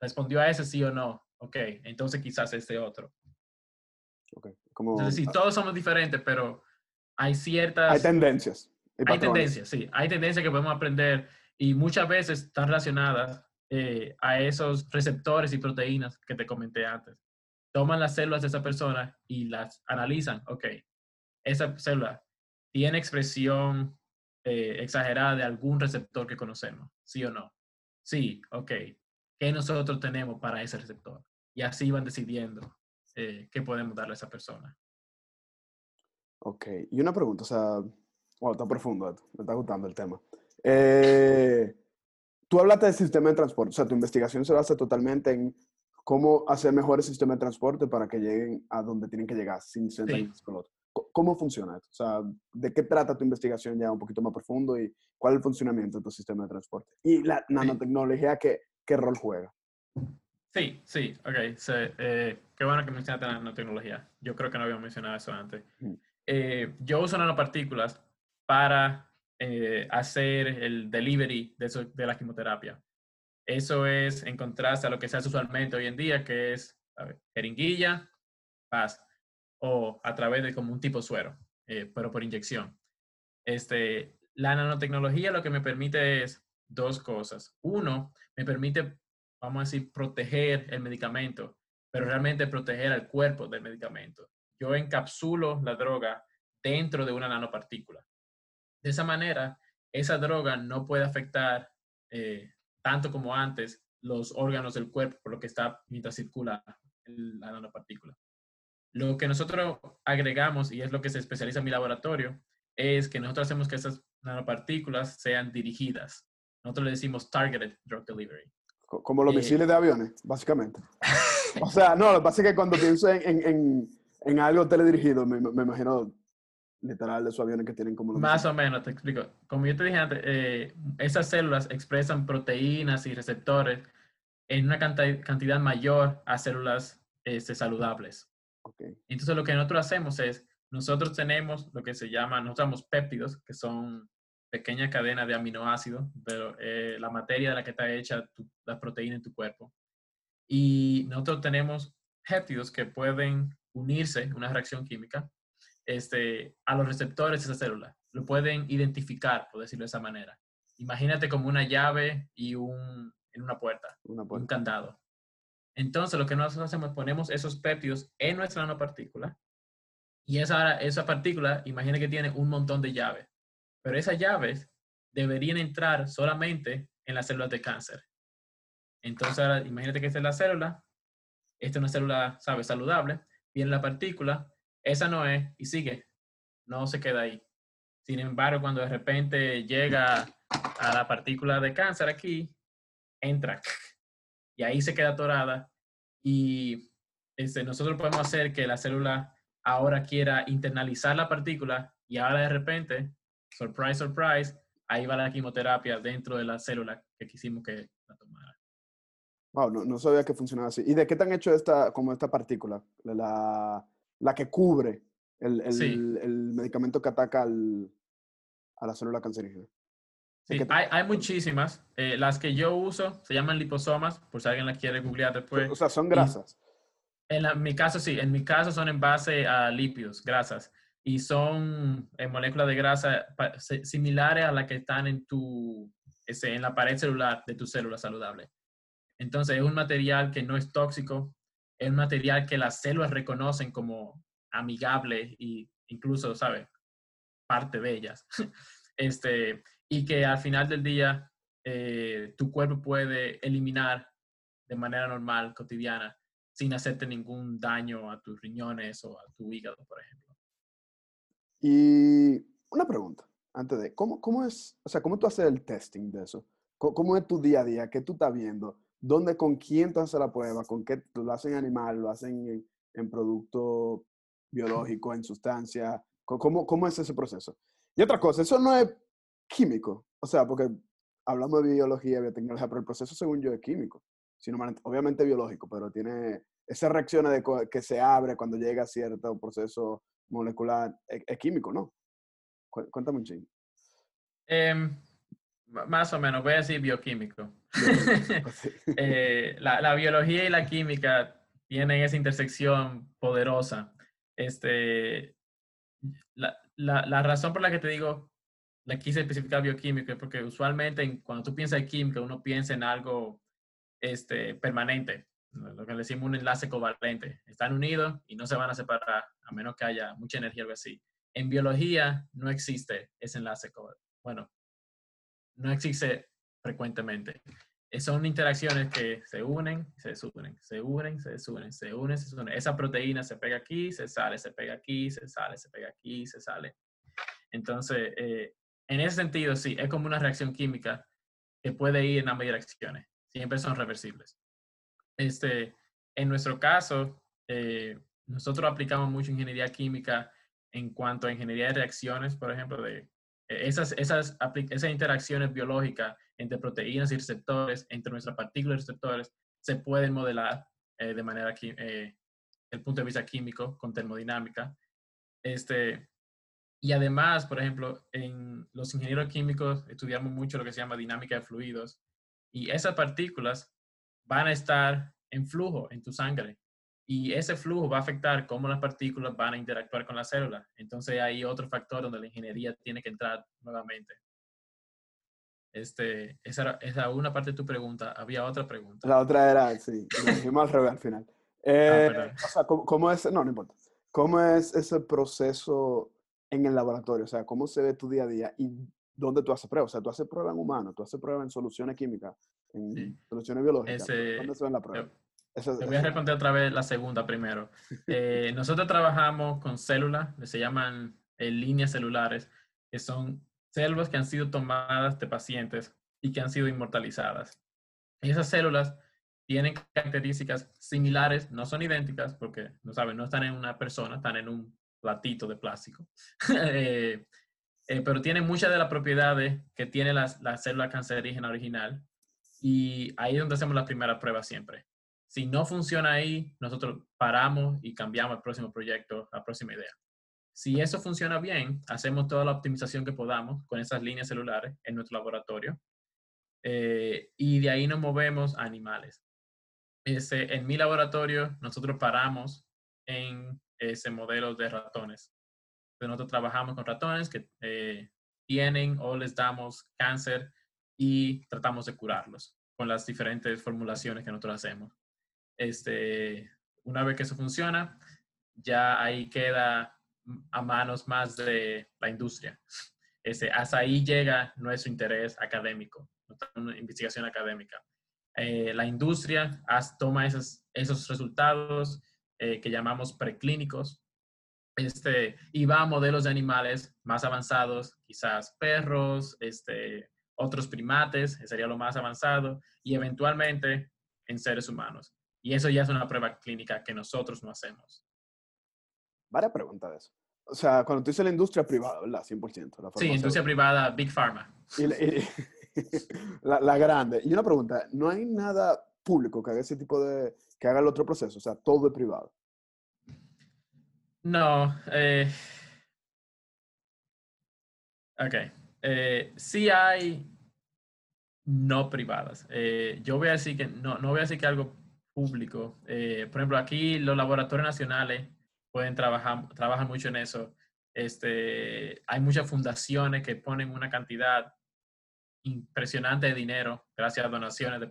Speaker 2: ¿Respondió a ese sí o no? Ok, entonces quizás este otro.
Speaker 1: Okay. Como,
Speaker 2: entonces, sí, todos somos diferentes, pero hay ciertas...
Speaker 1: Hay tendencias.
Speaker 2: Hay tendencias, sí. Hay tendencias que podemos aprender y muchas veces están relacionadas eh, a esos receptores y proteínas que te comenté antes. Toman las células de esa persona y las analizan. Ok, esa célula tiene expresión eh, exagerada de algún receptor que conocemos, ¿sí o no? Sí, ok. ¿Qué nosotros tenemos para ese receptor? Y así van decidiendo eh, qué podemos darle a esa persona.
Speaker 1: Ok, y una pregunta, o sea, wow, está profundo, me está gustando el tema. Eh, tú hablaste del sistema de transporte, o sea, tu investigación se basa totalmente en cómo hacer mejores sistemas de transporte para que lleguen a donde tienen que llegar sin ser sí. con. ¿Cómo funciona? O sea, ¿de qué trata tu investigación ya un poquito más profundo y cuál es el funcionamiento de tu sistema de transporte? Y la nanotecnología, ¿qué, qué rol juega?
Speaker 2: Sí, sí, ok. Eh, qué bueno que mencionaste la nanotecnología. Yo creo que no había mencionado eso antes. Eh, yo uso nanopartículas para eh, hacer el delivery de, de, la quimioterapia. Eso es en contraste a lo que se hace usualmente hoy en día, que es jeringuilla, paz, o a través de como un tipo suero, eh, pero por inyección. Este, la nanotecnología lo que me permite es dos cosas. Uno, me permite, vamos a decir, proteger el medicamento, pero realmente proteger al cuerpo del medicamento. Yo encapsulo la droga dentro de una nanopartícula. De esa manera, esa droga no puede afectar eh, tanto como antes los órganos del cuerpo por lo que está mientras circula la nanopartícula. Lo que nosotros agregamos, y es lo que se especializa en mi laboratorio, es que nosotros hacemos que esas nanopartículas sean dirigidas. Nosotros le decimos targeted drug delivery.
Speaker 1: Como los eh, misiles de aviones, básicamente. o sea, no, lo que pasa es que cuando pienso en, en, en, algo teledirigido, me, me imagino literal de esos aviones que tienen como...
Speaker 2: Más o menos, te explico. Como yo te dije antes, eh, esas células expresan proteínas y receptores en una cantidad, mayor a células este, saludables. Okay. Entonces lo que nosotros hacemos es, nosotros tenemos lo que se llama, nosotros usamos péptidos, que son pequeñas cadenas de aminoácidos, pero eh, la materia de la que está hecha la proteína en tu cuerpo. Y nosotros tenemos péptidos que pueden unirse una reacción química este, a los receptores de esa célula. Lo pueden identificar, por decirlo de esa manera. Imagínate como una llave y un, en una puerta, un candado. Entonces, lo que nosotros hacemos es ponemos esos péptidos en nuestra nanopartícula y esa, esa partícula, imagínate que tiene un montón de llaves, pero esas llaves deberían entrar solamente en las células de cáncer. Entonces, ahora, imagínate que esta es la célula, esta es una célula, ¿sabes?, saludable, viene la partícula, esa no es y sigue, no se queda ahí. Sin embargo, cuando de repente llega a la partícula de cáncer aquí, entra y ahí se queda atorada y este, nosotros podemos hacer que la célula ahora quiera internalizar la partícula y ahora de repente, surprise, surprise, ahí va la quimioterapia dentro de la célula que quisimos que la tomara.
Speaker 1: Wow, no, no sabía que funcionaba así. ¿Y de qué te han hecho esta, como esta partícula? La, la que cubre el, el, el medicamento que ataca al, a la célula cancerígena.
Speaker 2: Sí, hay, hay, muchísimas. Eh, las que yo uso se llaman liposomas, por si alguien las quiere googlear después.
Speaker 1: O sea, son grasas.
Speaker 2: en, mi caso, sí. En mi caso son en base a lípidos, grasas. Y son en moléculas de grasa similares a las que están en, tu, ese, en la pared celular de tu célula saludable. Entonces, es un material que no es tóxico, es un material que las células reconocen como amigable e incluso, ¿sabes? Parte de ellas. este, y que al final del día eh, tu cuerpo puede eliminar de manera normal, cotidiana, sin hacerte ningún daño a tus riñones o a tu hígado, por ejemplo.
Speaker 1: Y una pregunta, antes de, ¿cómo, cómo es, o sea, cómo tú haces el testing de eso? ¿Cómo, es tu día a día? ¿Qué tú estás viendo? ¿Dónde, con quién tú haces la prueba? ¿Con qué? ¿Lo hacen animal? ¿Lo hacen en, en producto biológico, en sustancia? ¿Cómo, ¿Cómo es ese proceso? Y otra cosa, eso no es químico. O sea, porque hablamos de biología, biotecnología, pero el proceso, según yo, es químico. Sino, obviamente biológico, pero tiene esa reacción de que se abre cuando llega a cierto proceso molecular. Es, químico, ¿no? Cuéntame un chingo.
Speaker 2: Em, más o menos, voy a decir bioquímico. Eh, la, la, biología y la química tienen esa intersección poderosa. Este, la, la, la, razón por la que te digo le quise especificar bioquímico porque usualmente cuando tú piensas en química, uno piensa en algo este, permanente, lo que le decimos un enlace covalente. Están unidos y no se van a separar a menos que haya mucha energía o algo así. En biología no existe ese enlace covalente. Bueno, no existe frecuentemente. Son interacciones que se unen, se desunen, se unen, se desunen, se unen, se desunen. Esa proteína se pega aquí, se sale, se pega aquí, se sale, se pega aquí, se sale. Entonces, eh, en ese sentido, sí, es como una reacción química que puede ir en ambas direcciones. Siempre son reversibles. Este, en nuestro caso, eh, nosotros aplicamos mucho ingeniería química en cuanto a ingeniería de reacciones, por ejemplo, de eh, esas, esas, esas interacciones biológicas entre proteínas y receptores, entre nuestras partículas y receptores, se pueden modelar eh, de manera, eh, el punto de vista químico, con termodinámica. Este, y además, por ejemplo, en los ingenieros químicos estudiamos mucho lo que se llama dinámica de fluidos, y esas partículas van a estar en flujo en tu sangre. Y ese flujo va a afectar cómo las partículas van a interactuar con la célula. Entonces hay otro factor donde la ingeniería tiene que entrar nuevamente. Este, esa era una parte de tu pregunta. Había otra pregunta.
Speaker 1: La otra era, sí, dijimos al revés al final. Ah, eh, o sea, ¿cómo, es? No, no importa. ¿Cómo es ese proceso en el laboratorio? O sea, ¿cómo se ve tu día a día y dónde tú haces pruebas? O sea, tú haces pruebas en humanos, tú haces pruebas en soluciones químicas, en soluciones biológicas. ¿Dónde se ve la prueba?
Speaker 2: Te voy a responder otra vez la segunda primero. Eh, nosotros trabajamos con células, se llaman eh, líneas celulares, que son células que han sido tomadas de pacientes y que han sido inmortalizadas. Y esas células tienen características similares, no son idénticas porque, no saben, no están en una persona, están en un platito de plástico. Eh, eh, pero tienen muchas de las propiedades que tiene la, la célula cancerígena original y ahí es donde hacemos la primera prueba siempre. Si no funciona ahí, nosotros paramos y cambiamos el próximo proyecto, la próxima idea. Si eso funciona bien, hacemos toda la optimización que podamos con esas líneas celulares en nuestro laboratorio eh, y de ahí nos movemos a animales. En mi laboratorio, nosotros paramos en ese modelo de ratones. nosotros trabajamos con ratones que eh, tienen o les damos cáncer y tratamos de curarlos con las diferentes formulaciones que nosotros hacemos. Este, una vez que eso funciona, ya ahí queda a manos más de la industria. Ese, hasta ahí llega nuestro interés académico, nuestra investigación académica. Eh, la industria toma esos, esos resultados eh, que llamamos preclínicos este, y va a modelos de animales más avanzados, quizás perros, este, otros primates, sería lo más avanzado, y eventualmente en seres humanos. Y eso ya es una prueba clínica que nosotros no hacemos
Speaker 1: varias preguntas de eso. O sea, cuando tú dices la industria privada, ¿verdad? 100%.
Speaker 2: sí, industria privada, Big Pharma.
Speaker 1: la, grande. Y una pregunta, ¿no hay nada público que haga ese tipo de, que haga el otro proceso? O sea, todo es privado.
Speaker 2: No. Eh, ok. Eh, sí hay no privadas. Eh, yo voy a decir que no, no voy a decir que algo público. Eh, por ejemplo, aquí los laboratorios nacionales pueden trabajar, trabajan mucho en eso. Este, hay muchas fundaciones que ponen una cantidad impresionante de dinero gracias a donaciones de,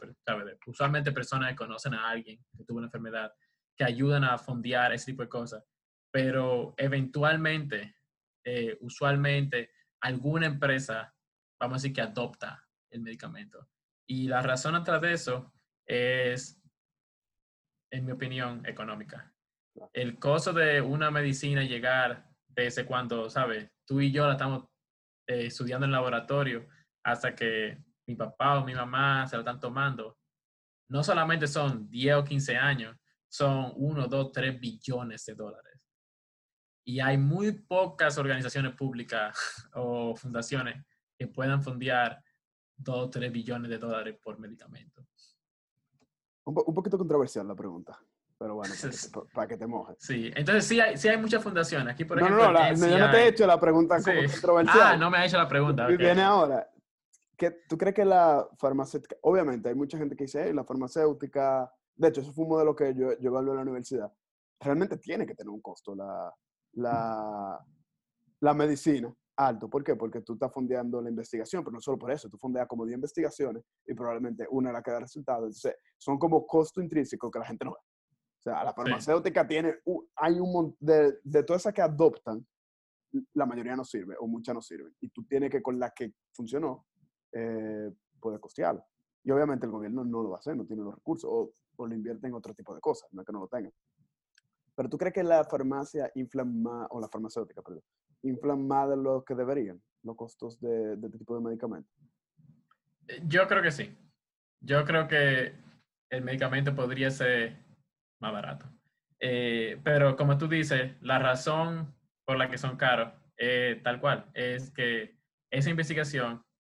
Speaker 2: usualmente personas que conocen a alguien que tuvo una enfermedad, que ayudan a fondear ese tipo de cosas. Pero eventualmente, eh, usualmente, alguna empresa, vamos a decir que adopta el medicamento. Y la razón atrás de eso es, en mi opinión, económica el costo de una medicina llegar desde cuando, ¿sabes? Tú y yo la estamos eh, estudiando en laboratorio hasta que mi papá o mi mamá se la están tomando, no solamente son 10 o 15 años, son 1, 2, 3 billones de dólares. Y hay muy pocas organizaciones públicas o fundaciones que puedan fondear 2 o 3 billones de dólares por medicamento.
Speaker 1: Un, un poquito controversial la pregunta. Pero bueno, para que, te, mojes.
Speaker 2: Sí, entonces sí hay, sí hay muchas fundaciones. Aquí, por ejemplo.
Speaker 1: No, no, yo no te he hecho la pregunta como controversial.
Speaker 2: Ah, no me ha hecho la pregunta.
Speaker 1: Viene ahora. ¿Qué, ¿Tú crees que la farmacéutica, obviamente hay mucha gente que dice, la farmacéutica, de hecho, eso fue un modelo que yo, yo evalué en la universidad, realmente tiene que tener un costo la, la, la medicina. alto. ¿Por qué? Porque tú estás fondeando la investigación, pero no solo por eso, tú fondeas como 10 investigaciones y probablemente una la que da resultado. Entonces, son como costo intrínseco que la gente no ve. O sea, la farmacéutica tiene, hay un montón, de, de todas esas que adoptan, la mayoría no sirve o muchas no sirven. Y tú tienes que con la que funcionó, eh, poder costearlo. Y obviamente el gobierno no lo va a hacer, no tiene los recursos o, o lo invierte en otro tipo de cosas, no es que no lo tenga. Pero tú crees que la farmacia inflama, o la farmacéutica, perdón, inflan más de lo que deberían los costos de, de este tipo de medicamentos?
Speaker 2: Eh, yo creo que sí. Yo creo que el medicamento podría ser más barato. Eh, pero como tú dices, la razón por la que son caros, eh, tal cual, es que esa investigación es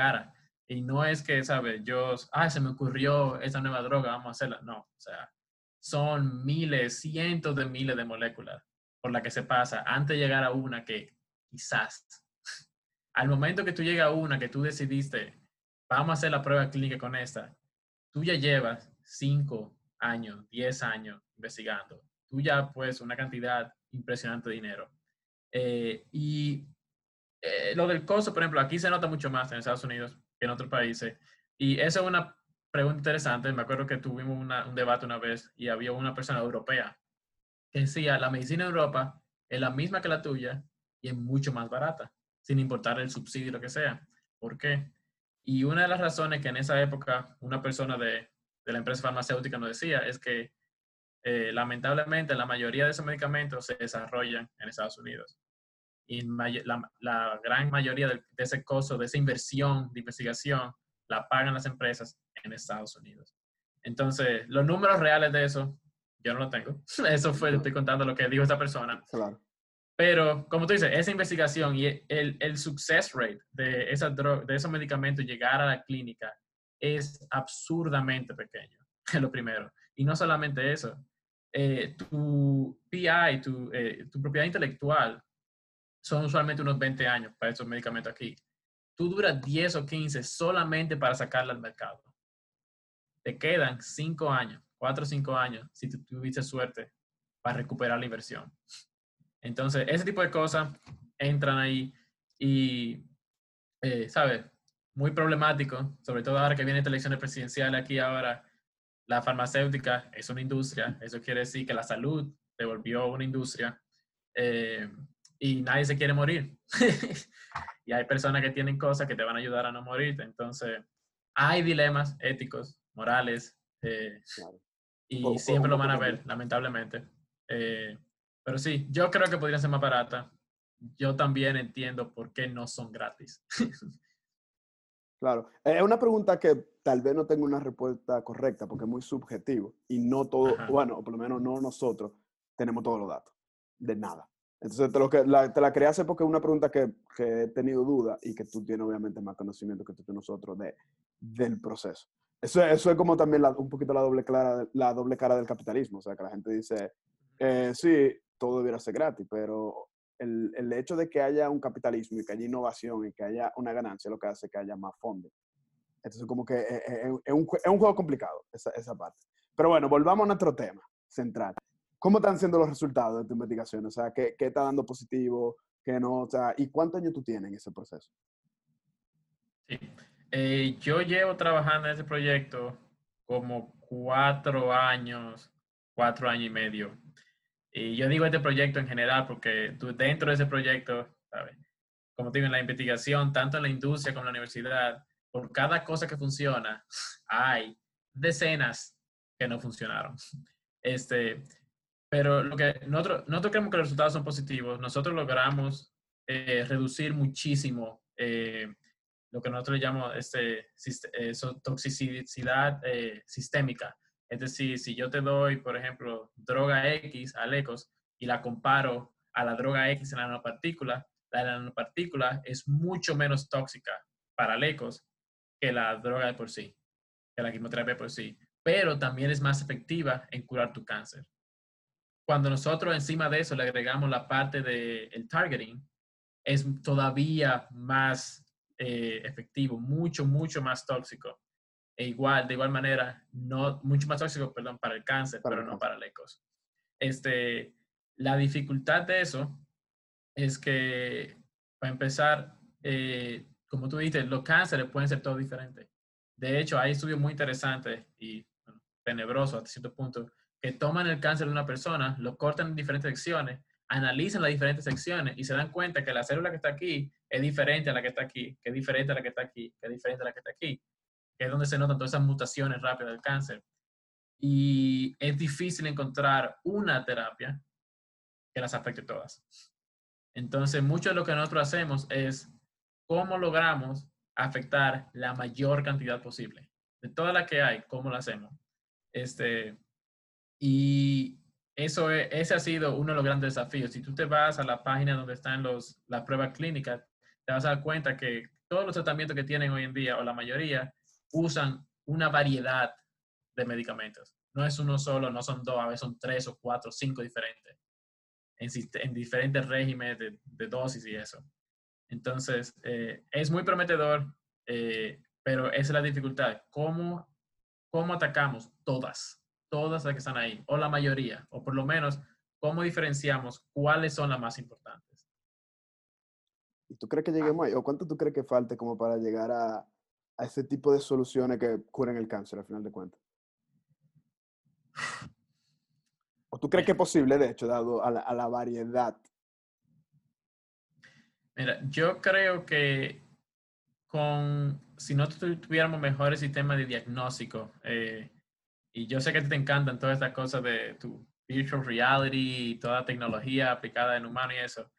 Speaker 2: cara. Y no es que, ¿sabes? Yo, ah, se me ocurrió esa nueva droga, vamos a hacerla. No, o sea, son miles, cientos de miles de moléculas por la que se pasa antes de llegar a una que quizás, al momento que tú llegas a una que tú decidiste, vamos a hacer la prueba clínica con esta, tú ya llevas cinco años, diez años investigando. Tú ya pues una cantidad impresionante de dinero. Eh, y eh, lo del costo, por ejemplo, aquí se nota mucho más en Estados Unidos que en otros países. Y esa es una pregunta interesante. Me acuerdo que tuvimos un debate una vez y había una persona europea que decía, la medicina en Europa es la misma que la tuya y es mucho más barata, sin importar el subsidio lo que sea. ¿Por qué? Y una de las razones que en esa época una persona de, de la empresa farmacéutica nos decía es que eh, lamentablemente la mayoría de esos medicamentos se desarrollan en Estados Unidos. Y la, la gran mayoría de, de ese costo, de esa inversión de investigación, la pagan las empresas en Estados Unidos. Entonces, los números reales de eso yo no lo tengo. Eso fue, estoy contando lo que dijo esta persona. Claro. Pero, como tú dices, esa investigación y el, el success rate de, esa de esos medicamentos llegar a la clínica es absurdamente pequeño, es lo primero. Y no solamente eso, eh, tu PI, tu, eh, tu propiedad intelectual, son usualmente unos 20 años para esos medicamentos aquí. Tú duras 10 o 15 solamente para sacarla al mercado. Te quedan 5 años cuatro o cinco años, si tú tuviste suerte, para recuperar la inversión. Entonces, ese tipo de cosas entran ahí y, eh, ¿sabes? Muy problemático, sobre todo ahora que viene esta elección presidencial aquí ahora, la farmacéutica es una industria, eso quiere decir que la salud se volvió una industria eh, y nadie se quiere morir. y hay personas que tienen cosas que te van a ayudar a no morir. Entonces, hay dilemas éticos, morales, eh, y siempre lo van a ver, lamentablemente. Eh, pero sí, yo creo que podría ser más barata. Yo también entiendo por qué no son gratis.
Speaker 1: claro, es una pregunta que tal vez no tengo una respuesta correcta porque es muy subjetivo y no todo, bueno, por lo menos no nosotros tenemos todos los datos, de nada. Entonces te, lo que, la, te la quería hacer porque es una pregunta que, que, he tenido duda y que tú tienes obviamente más conocimiento que tú nosotros de, del proceso. Eso, eso es como también un poquito la doble, clara, la doble cara del capitalismo. O sea, que la gente dice, eh, sí, todo debiera ser gratis, pero el, el, hecho de que haya un capitalismo y que haya innovación y que haya una ganancia lo que hace que haya más fondos. Entonces, como que es, es, un, es un, juego complicado, esa, esa, parte. Pero bueno, volvamos a nuestro tema central. ¿Cómo están siendo los resultados de tu investigación? O sea, ¿qué, qué está dando positivo? ¿Qué no? O sea, ¿y cuántos años tú tienes en ese proceso?
Speaker 2: Sí. Eh, yo llevo trabajando en ese proyecto como cuatro años, cuatro años y medio. Y yo digo este proyecto en general porque dentro de ese proyecto, ¿sabes? como te digo, en la investigación, tanto en la industria como en la universidad, por cada cosa que funciona, hay decenas que no funcionaron. Este, pero lo que nosotros, nosotros creemos que los resultados son positivos. Nosotros logramos eh, reducir muchísimo eh, lo que nosotros llamamos este, eh, toxicidad eh, sistémica. Es decir, si yo te doy, por ejemplo, droga X a lecos y la comparo a la droga X en la nanopartícula, la nanopartícula es mucho menos tóxica para lecos que la droga de por sí, que la quimioterapia por sí, pero también es más efectiva en curar tu cáncer. Cuando nosotros encima de eso le agregamos la parte del el targeting, es todavía más eh, efectivo, mucho, mucho más tóxico. E igual, de igual manera, no, mucho más tóxico, perdón, para el cáncer, pero no para el ECOS. Este, la dificultad de eso es que para empezar, eh, como tú dijiste, los cánceres pueden ser todos diferentes. De hecho, hay estudios muy interesantes y tenebrosos hasta cierto punto que toman el cáncer de una persona, lo cortan en diferentes secciones, analizan las diferentes secciones y se dan cuenta que la célula que está aquí es diferente a la que está aquí, que es diferente a la que está aquí, que es diferente a la que está aquí, que es donde se notan todas esas mutaciones rápidas del cáncer. Y es difícil encontrar una terapia que las afecte todas. Entonces, mucho de lo que nosotros hacemos es cómo logramos afectar la mayor cantidad posible. De todas las que hay, ¿cómo lo hacemos? Este, y eso ese ha sido uno de los grandes desafíos. Si tú te vas a la página donde están los, las pruebas clínicas, te vas a dar cuenta que todos los tratamientos que tienen hoy en día, o la mayoría, usan una variedad de medicamentos. No es uno solo, no son dos, a veces son tres o cuatro, cinco diferentes, en, en diferentes regímenes de, de, dosis y eso. Entonces, eh, es muy prometedor, eh, pero esa es la dificultad. ¿Cómo, ¿Cómo atacamos todas? Todas las que están ahí, o la mayoría, o por lo menos, ¿cómo diferenciamos cuáles son las más importantes?
Speaker 1: ¿Y tú crees que lleguemos ahí? ¿O cuánto tú crees que falte como para llegar a, a ese tipo de soluciones que curen el cáncer al final de cuentas? ¿O tú crees que es posible, de hecho, dado a la, a la variedad?
Speaker 2: Mira, yo creo que con, si no tuviéramos mejores sistemas de diagnóstico, eh, y yo sé que te encantan todas estas cosas de tu virtual reality y toda tecnología aplicada en humano y eso,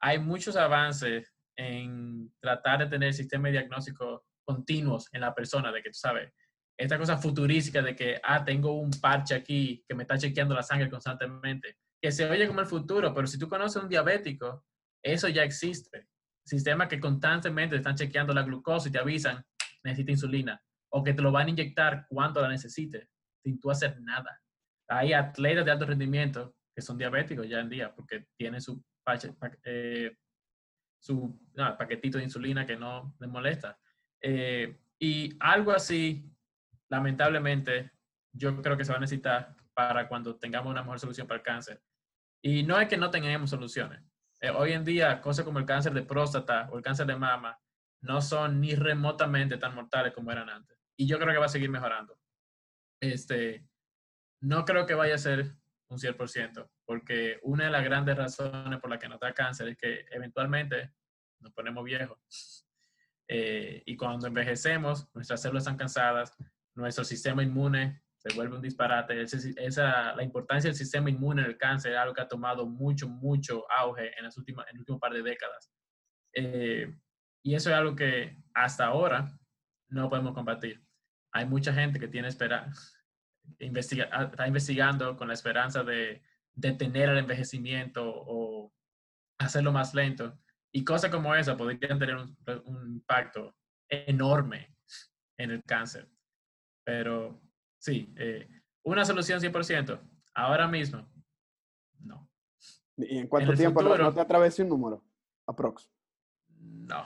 Speaker 2: hay muchos avances en tratar de tener sistemas de diagnóstico continuos en la persona, de que tú sabes, esta cosa futurística de que, ah, tengo un parche aquí que me está chequeando la sangre constantemente, que se oye como el futuro, pero si tú conoces a un diabético, eso ya existe. Sistemas que constantemente están chequeando la glucosa y te avisan, necesita insulina, o que te lo van a inyectar cuando la necesites, sin tú hacer nada. Hay atletas de alto rendimiento que son diabéticos ya en día porque tienen su, eh, su paquetito de insulina que no les molesta. Eh, y algo así, lamentablemente, yo creo que se va a necesitar para cuando tengamos una mejor solución para el cáncer. Y no es que no tengamos soluciones. Eh, hoy en día, cosas como el cáncer de próstata o el cáncer de mama no son ni remotamente tan mortales como eran antes. Y yo creo que va a seguir mejorando. Este, no creo que vaya a ser un 100%, porque una de las grandes razones por las que nos da cáncer es que eventualmente nos ponemos viejos. Eh, y cuando envejecemos, nuestras células están cansadas, nuestro sistema inmune se vuelve un disparate. Esa, la importancia del sistema inmune en el cáncer es algo que ha tomado mucho, mucho auge en, las últimas, en el último par de décadas. Eh, y eso es algo que hasta ahora no podemos combatir. Hay mucha gente que tiene esperanza, investiga, ah, está investigando con la esperanza de detener el envejecimiento o hacerlo más lento. Y cosas como esa podrían tener un, impacto enorme en el cáncer. Pero sí, eh, una solución 100%, ahora mismo, no.
Speaker 1: ¿Y en cuánto tiempo no te atravesé un número? Aprox.
Speaker 2: No.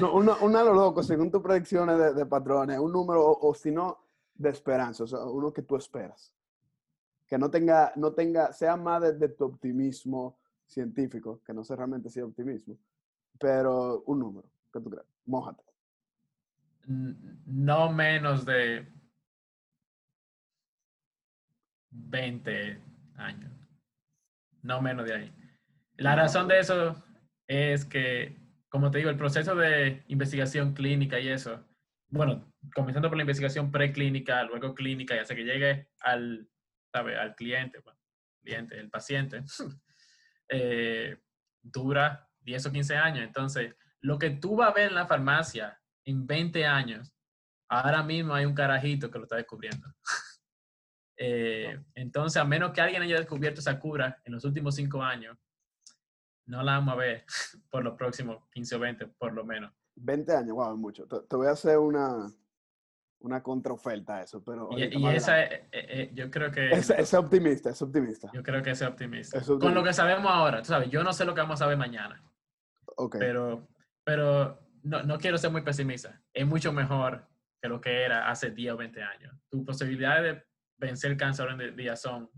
Speaker 1: no una, una lo loco, según tus predicciones de, patrones, un número, o, si no, de esperanza, o sea, uno que tú esperas. Que no tenga, no tenga, sea más de tu optimismo, científico, que no sé realmente si es optimismo, pero un número, ¿qué tú crees? Mójate.
Speaker 2: No menos de 20 años. No menos de ahí. La razón de eso es que, como te digo, el proceso de investigación clínica y eso, bueno, comenzando por la investigación preclínica, luego clínica, y hasta que llegue al, ¿sabe? al cliente, cliente, el paciente, eh, dura 10 o 15 años. Entonces, lo que tú vas a ver en la farmacia en 20 años, ahora mismo hay un carajito que lo está descubriendo. Eh, entonces, a menos que alguien haya descubierto esa cura en los últimos 5 años, no la vamos a ver por los próximos 15 o 20, por lo menos.
Speaker 1: 20 años, wow, mucho. te voy a hacer una, una contraoferta a eso, pero...
Speaker 2: Y, esa, eh, eh, yo creo que...
Speaker 1: Es, optimista, es optimista.
Speaker 2: Yo creo que es optimista. Con lo que sabemos ahora, tú sabes, yo no sé lo que vamos a saber mañana.
Speaker 1: Ok.
Speaker 2: Pero, pero no, no quiero ser muy pesimista. Es mucho mejor que lo que era hace 10 o 20 años. Tus posibilidades de vencer el cáncer hoy en día son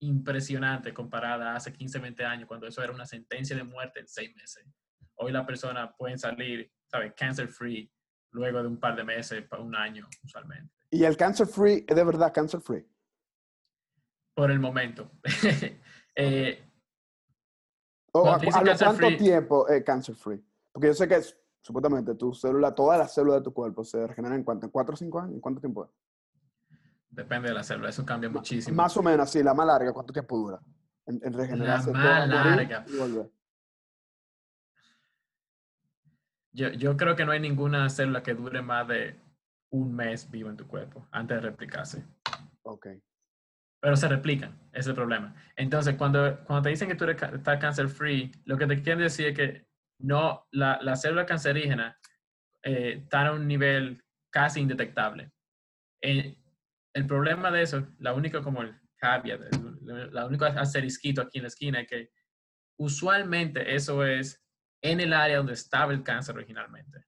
Speaker 2: impresionantes comparadas a hace 15 o 20 años, cuando eso era una sentencia de muerte en seis meses. Hoy la persona pueden salir, ¿sabes? Cancer free luego de un par de meses, para un año, usualmente.
Speaker 1: ¿Y el cancer free es de verdad cancer free?
Speaker 2: Por el momento. eh,
Speaker 1: ¿A, cuánto tiempo es cancer free? Porque yo sé que supuestamente tu célula, todas las células de tu cuerpo se regeneran en cuánto, en cuatro o cinco años, ¿en cuánto tiempo es?
Speaker 2: Depende de la célula, eso cambia muchísimo.
Speaker 1: Más o menos, sí, la más larga, ¿cuánto tiempo dura? En, regenerarse. La más larga.
Speaker 2: Yo, yo creo que no hay ninguna célula que dure más de un mes vivo en tu cuerpo antes de replicarse.
Speaker 1: Ok.
Speaker 2: Pero se replican, ese es el problema. Entonces, cuando, cuando te dicen que tú estás cancer free, lo que te quieren decir es que no, la, la célula cancerígena eh, está a un nivel casi indetectable. Eh, el problema de eso, la única como el caveat, la única asterisquito aquí en la esquina es que usualmente eso es en el área donde estaba el cáncer originalmente.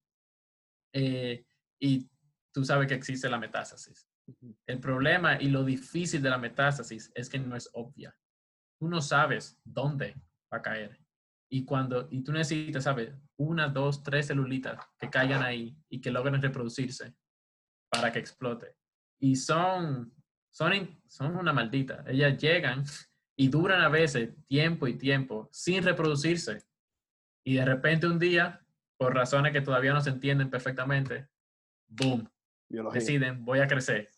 Speaker 2: Eh, y tú sabes que existe la metástasis. El problema y lo difícil de la metástasis es que no es obvia. Tú no sabes dónde va a caer. Y cuando, y tú necesitas, ¿sabes? Una, dos, tres celulitas que caigan ahí y que logren reproducirse para que explote. Y son, son, son una maldita. Ellas llegan y duran a veces tiempo y tiempo sin reproducirse. Y de repente un día, por razones que todavía no se entienden perfectamente, boom, deciden, voy a crecer.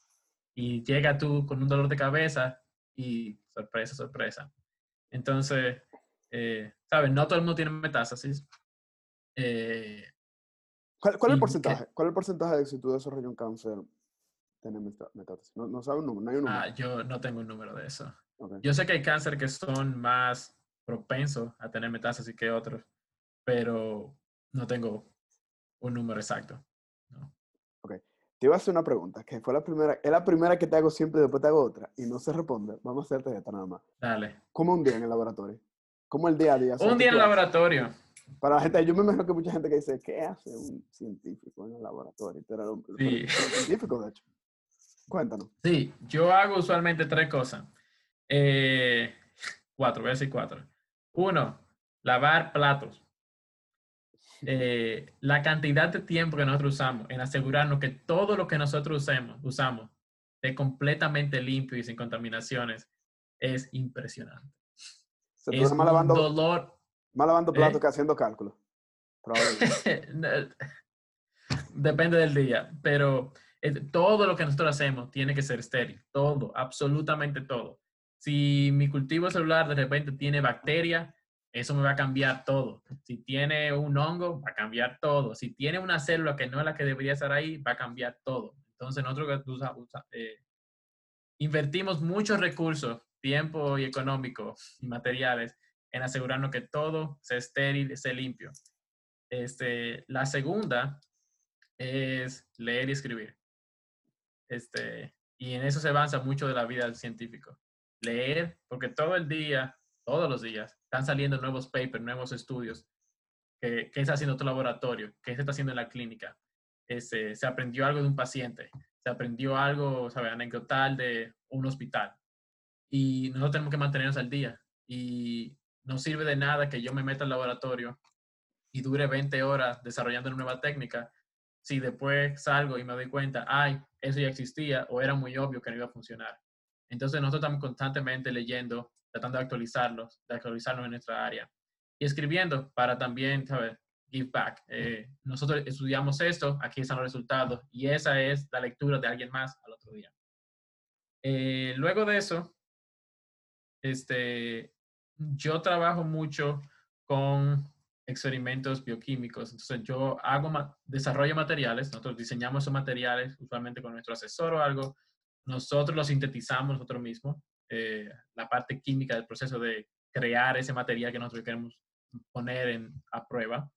Speaker 2: Y llega tú con un dolor de cabeza y sorpresa, sorpresa. Entonces, eh, ¿sabes? No todo el mundo tiene metástasis.
Speaker 1: Eh, ¿Cuál, es el porcentaje? ¿Cuál es el porcentaje de si tú desarrollas un cáncer tener metástasis? No, no sabe un número, no hay un número.
Speaker 2: Ah, yo no tengo un número de eso. Yo sé que hay cáncer que son más propensos a tener metástasis que otros, pero no tengo un número exacto. No.
Speaker 1: Ok. Te iba a hacer una pregunta, que fue la primera, es la primera que te hago siempre y después te hago otra, y no se responde. Vamos a hacerte esta nada más.
Speaker 2: Dale.
Speaker 1: ¿Cómo un día en el laboratorio? ¿Cómo el día a día?
Speaker 2: Un día en el laboratorio.
Speaker 1: Para la gente, yo me imagino que mucha gente que dice, ¿qué hace un científico en el laboratorio? Pero, sí. científico, de hecho. Cuéntanos.
Speaker 2: Sí, yo hago usualmente tres cosas. Eh, cuatro, voy a decir cuatro. Uno, lavar platos. Eh, la cantidad de tiempo que nosotros usamos en asegurarnos que todo lo que nosotros usemos, usamos es completamente limpio y sin contaminaciones es impresionante.
Speaker 1: Se es más lavando, dolor. Más lavando platos ¿Eh? que haciendo cálculos.
Speaker 2: Depende del día, pero todo lo que nosotros hacemos tiene que ser estéril. Todo, absolutamente todo. Si mi cultivo celular de repente tiene bacteria, eso me va a cambiar todo. Si tiene un hongo, va a cambiar todo. Si tiene una célula que no es la que debería estar ahí, va a cambiar todo. Entonces nosotros eh, invertimos muchos recursos, tiempo y económico y materiales en asegurarnos que todo sea estéril, sea limpio. Este, la segunda es leer y escribir. Este, y en eso se avanza mucho de la vida del científico. Leer, porque todo el día todos los días. Están saliendo nuevos papers, nuevos estudios. ¿Qué, qué está haciendo tu laboratorio? ¿Qué se está haciendo en la clínica? Este, se aprendió algo de un paciente, se aprendió algo, ¿sabe? Anecdotal de un hospital. Y nosotros tenemos que mantenernos al día. Y no sirve de nada que yo me meta al laboratorio y dure 20 horas desarrollando una nueva técnica si después salgo y me doy cuenta, ay, eso ya existía o era muy obvio que no iba a funcionar. Entonces nosotros estamos constantemente leyendo tratando de actualizarlos, de actualizarnos en nuestra área. Y escribiendo para también, ¿sabes? Give back. Eh, nosotros estudiamos esto, aquí están los resultados, y esa es la lectura de alguien más al otro día. Eh, luego de eso, este, yo trabajo mucho con experimentos bioquímicos. Entonces, yo hago desarrollo materiales, nosotros diseñamos esos materiales usualmente con nuestro asesor o algo, nosotros los sintetizamos nosotros mismos eh, la parte química del proceso de crear ese material que nosotros queremos poner en, a prueba.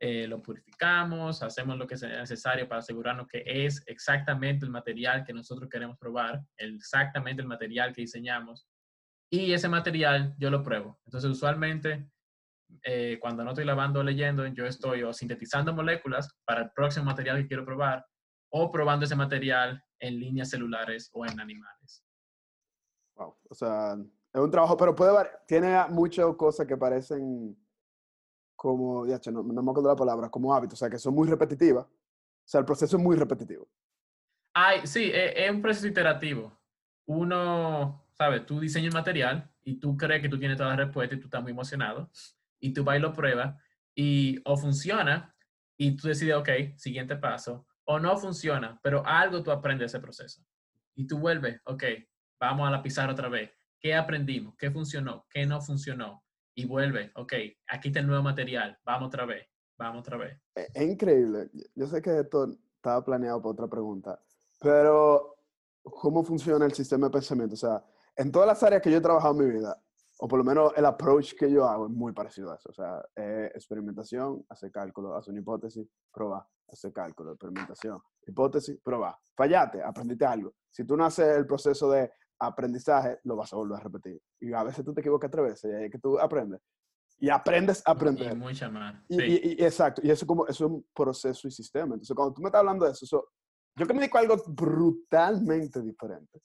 Speaker 2: Eh, lo purificamos, hacemos lo que sea necesario para asegurarnos que es exactamente el material que nosotros queremos probar, exactamente el material que diseñamos. Y ese material yo lo pruebo. Entonces, usualmente, eh, cuando no estoy lavando o leyendo, yo estoy o sintetizando moléculas para el próximo material que quiero probar o probando ese material en líneas celulares o en animales.
Speaker 1: Wow. O sea, es un trabajo, pero puede tiene muchas cosas que parecen como, ya, no, no me acuerdo la palabra, como hábitos, o sea, que son muy repetitivas. O sea, el proceso es muy repetitivo.
Speaker 2: Ay, sí, e, es, un proceso iterativo. Uno, ¿sabes? Tú diseñas el material y tú crees que tú tienes todas las respuestas y tú estás muy emocionado y tú vas y lo pruebas y o funciona y tú decides, ok, siguiente paso, o no funciona, pero algo tú aprendes ese proceso. Y tú vuelves, ok, vamos a la pizarra otra vez. ¿Qué aprendimos? ¿Qué funcionó? ¿Qué no funcionó? Y vuelve, ok, aquí está el nuevo material, vamos otra vez, vamos otra vez.
Speaker 1: E, es, increíble. Yo sé que esto estaba planeado para otra pregunta, pero ¿cómo funciona el sistema de pensamiento? O sea, en todas las áreas que yo he trabajado en mi vida, o por lo menos el approach que yo hago es muy parecido a eso. O sea, experimentación, hacer cálculo, hacer una hipótesis, probar, hacer cálculo, experimentación, hipótesis, probar. Fallate, aprendiste algo. Si tú no haces el proceso de aprendizaje, lo vas a volver a repetir. Y a veces tú te equivocas tres veces y ahí es que tú aprendes. Y aprendes a aprender.
Speaker 2: Y mucha más.
Speaker 1: Sí. Y, exacto. Y eso, como, eso es un proceso y sistema. Entonces, cuando tú me estás hablando de eso, eso yo que me dedico a algo brutalmente diferente,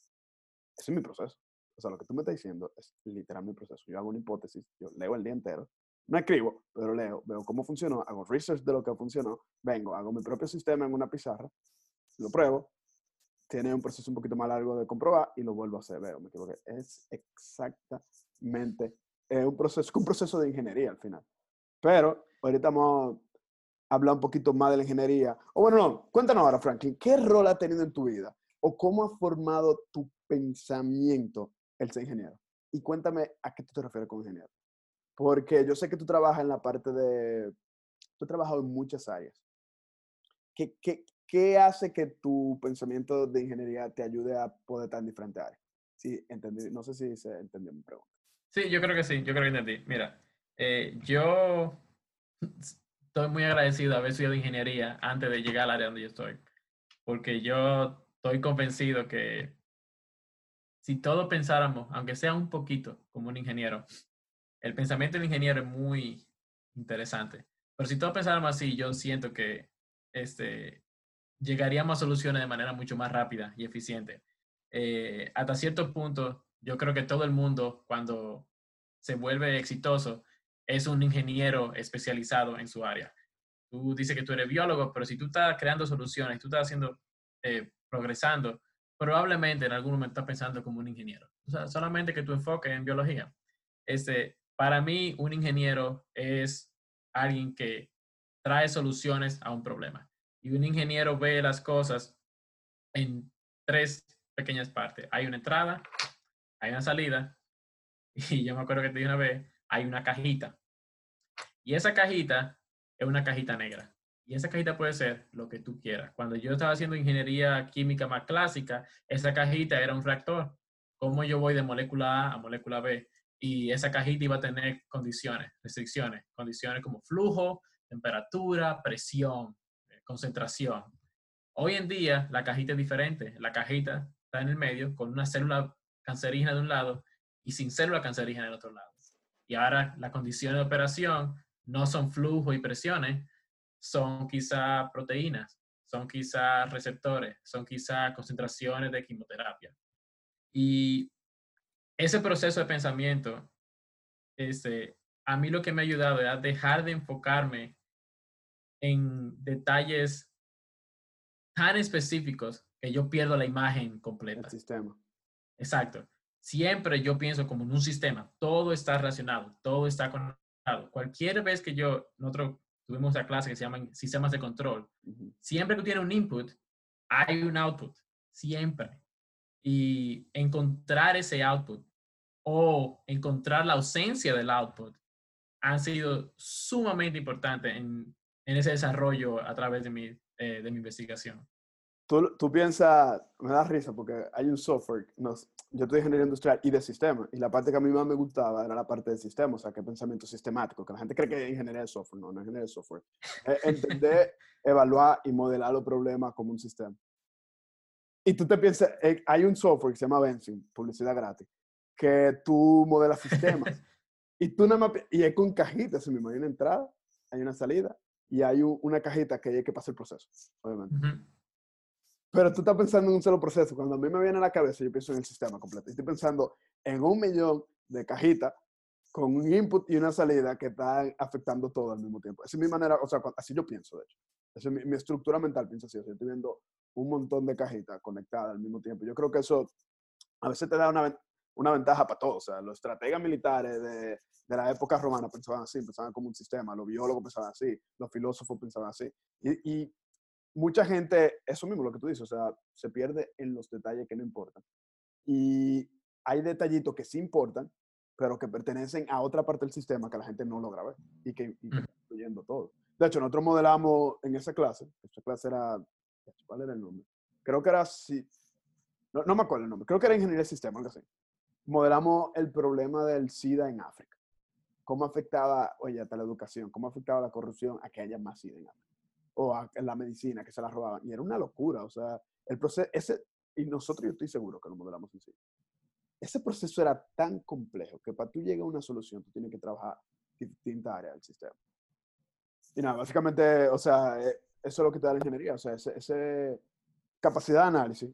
Speaker 1: ese es mi proceso. Sea, lo que tú me estás diciendo es literal mi proceso. Yo hago una hipótesis, yo leo el día entero, no escribo, pero leo, veo cómo funcionó, hago research de lo que funcionó, vengo, hago mi propio sistema en una pizarra, lo pruebo, tiene un proceso un poquito más largo de comprobar y lo vuelvo a hacer, veo, me equivoqué. Es exactamente un proceso, un proceso de ingeniería al final. Pero ahorita vamos a hablar un poquito más de la ingeniería. O bueno, no, cuéntanos ahora, Franklin, ¿qué rol ha tenido en tu vida? ¿O cómo ha formado tu pensamiento el ser ingeniero. Y cuéntame a qué tú te refieres con ingeniero. Porque yo sé que tú trabajas en la parte de... Tú has trabajado en muchas áreas. ¿Qué, qué, qué hace que tu pensamiento de ingeniería te ayude a poder estar en diferentes áreas? Sí, entendí. No sé si se entendió mi pregunta.
Speaker 2: Sí, yo creo que sí, yo creo que entendí. Mira, eh, yo estoy muy agradecido de haber estudiado ingeniería antes de llegar al área donde yo estoy, porque yo estoy convencido que si todos pensáramos, aunque sea un poquito, como un ingeniero, el pensamiento del ingeniero es muy interesante. Pero si todos pensáramos así, yo siento que este, llegaríamos a soluciones de manera mucho más rápida y eficiente. Eh, hasta cierto punto, yo creo que todo el mundo, cuando se vuelve exitoso, es un ingeniero especializado en su área. Tú dices que tú eres biólogo, pero si tú estás creando soluciones, tú estás haciendo, eh, progresando, probablemente en algún momento estás pensando como un ingeniero. O sea, solamente que tu enfoque en biología. Este, para mí, un ingeniero es alguien que trae soluciones a un problema. Y un ingeniero ve las cosas en tres pequeñas partes. Hay una entrada, hay una salida, y yo me acuerdo que te dije una vez, hay una cajita. Y esa cajita es una cajita negra. Y esa cajita puede ser lo que tú quieras. Cuando yo estaba haciendo ingeniería química más clásica, esa cajita era un reactor. ¿Cómo yo voy de molécula A a molécula B? Y esa cajita iba a tener condiciones, restricciones, condiciones como flujo, temperatura, presión, eh, concentración. Hoy en día la cajita es diferente. La cajita está en el medio con una célula cancerígena de un lado y sin célula cancerígena del otro lado. Y ahora las condiciones de operación no son flujo y presiones, son quizá proteínas, son quizá receptores, son quizá concentraciones de quimioterapia. Y ese proceso de pensamiento, este, a mí lo que me ha ayudado es dejar de enfocarme en detalles tan específicos que yo pierdo la imagen completa.
Speaker 1: El sistema.
Speaker 2: Exacto. Siempre yo pienso como en un sistema. Todo está relacionado, todo está conectado. Cualquier vez que yo, nosotros tuvimos una clase que se llaman sistemas de control. Siempre que tiene un input, hay un output. Siempre. Y encontrar ese output o encontrar la ausencia del output han sido sumamente importantes en, en ese desarrollo a través de mi, eh, de mi investigación.
Speaker 1: Tú, tú piensas, me da risa porque hay un software, nos, yo estoy ingeniería industrial y de sistemas, y la parte que a mí más me gustaba era la parte de sistema, o sea, que pensamiento sistemático, que la gente cree que es ingeniería de software, no, no es ingeniería de software. entender, evaluar y modelar los problemas como un sistema. Y tú te piensas, eh, hay un software que se llama Benzin, publicidad gratis, que tú modelas sistemas. y tú nada más, y es con cajitas, me hay una entrada, hay una salida, y hay una cajita que hay que pasar el proceso, obviamente. Pero tú estás pensando en un solo proceso. Cuando a mí me viene a la cabeza, yo pienso en el sistema completo. Estoy pensando en un millón de cajitas con un input y una salida que están afectando todo al mismo tiempo. Esa es mi manera, o sea, así yo pienso, de hecho. Esa es mi, estructura mental piensa así. O sea, estoy viendo un montón de cajitas conectadas al mismo tiempo. Yo creo que eso a veces te da una, una ventaja para todos. O sea, los estrategas militares de, de, la época romana pensaban así, pensaban como un sistema, los biólogos pensaban así, los filósofos pensaban así. Y, y, mucha gente, eso mismo lo que tú dices, o sea, se pierde en los detalles que no importan. Y hay detallitos que sí importan, pero que pertenecen a otra parte del sistema que la gente no logra ver y que, mm. incluyendo todo. De hecho, nosotros modelamos en esa clase, esa clase era, ¿cuál era el nombre? Creo que era, sí, no, no me acuerdo el nombre, creo que era ingeniería de sistema, algo así modelamos el problema del SIDA en África. ¿Cómo afectaba, oye, hasta la educación, cómo afectaba la corrupción a que haya más SIDA en África? O a la medicina, que se la robaban. Y era una locura, o sea, el proceso, ese, y nosotros yo estoy seguro que lo modelamos en sí. Ese proceso era tan complejo que para tú llegar a una solución, tú tienes que trabajar distintas áreas del sistema. Y nada, básicamente, o sea, eh, eso es lo que te da la ingeniería, o sea, esa ese capacidad de análisis,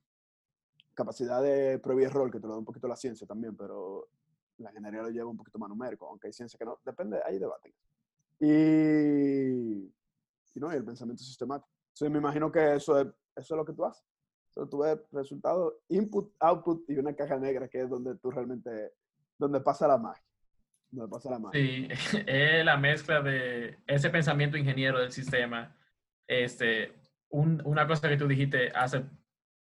Speaker 1: capacidad de prueba y error, que te lo da un poquito la ciencia también, pero la ingeniería lo lleva un poquito más numérico, aunque hay ciencia que no, depende, hay debate. Y no, y el pensamiento sistemático. Entonces me imagino que eso es, eso es lo que tú haces. Entonces tú ves resultados, input, output y una caja negra que es donde tú realmente, donde pasa la magia. Donde pasa la magia.
Speaker 2: Sí, es la mezcla de ese pensamiento ingeniero del sistema. Este, un, una cosa que tú dijiste hace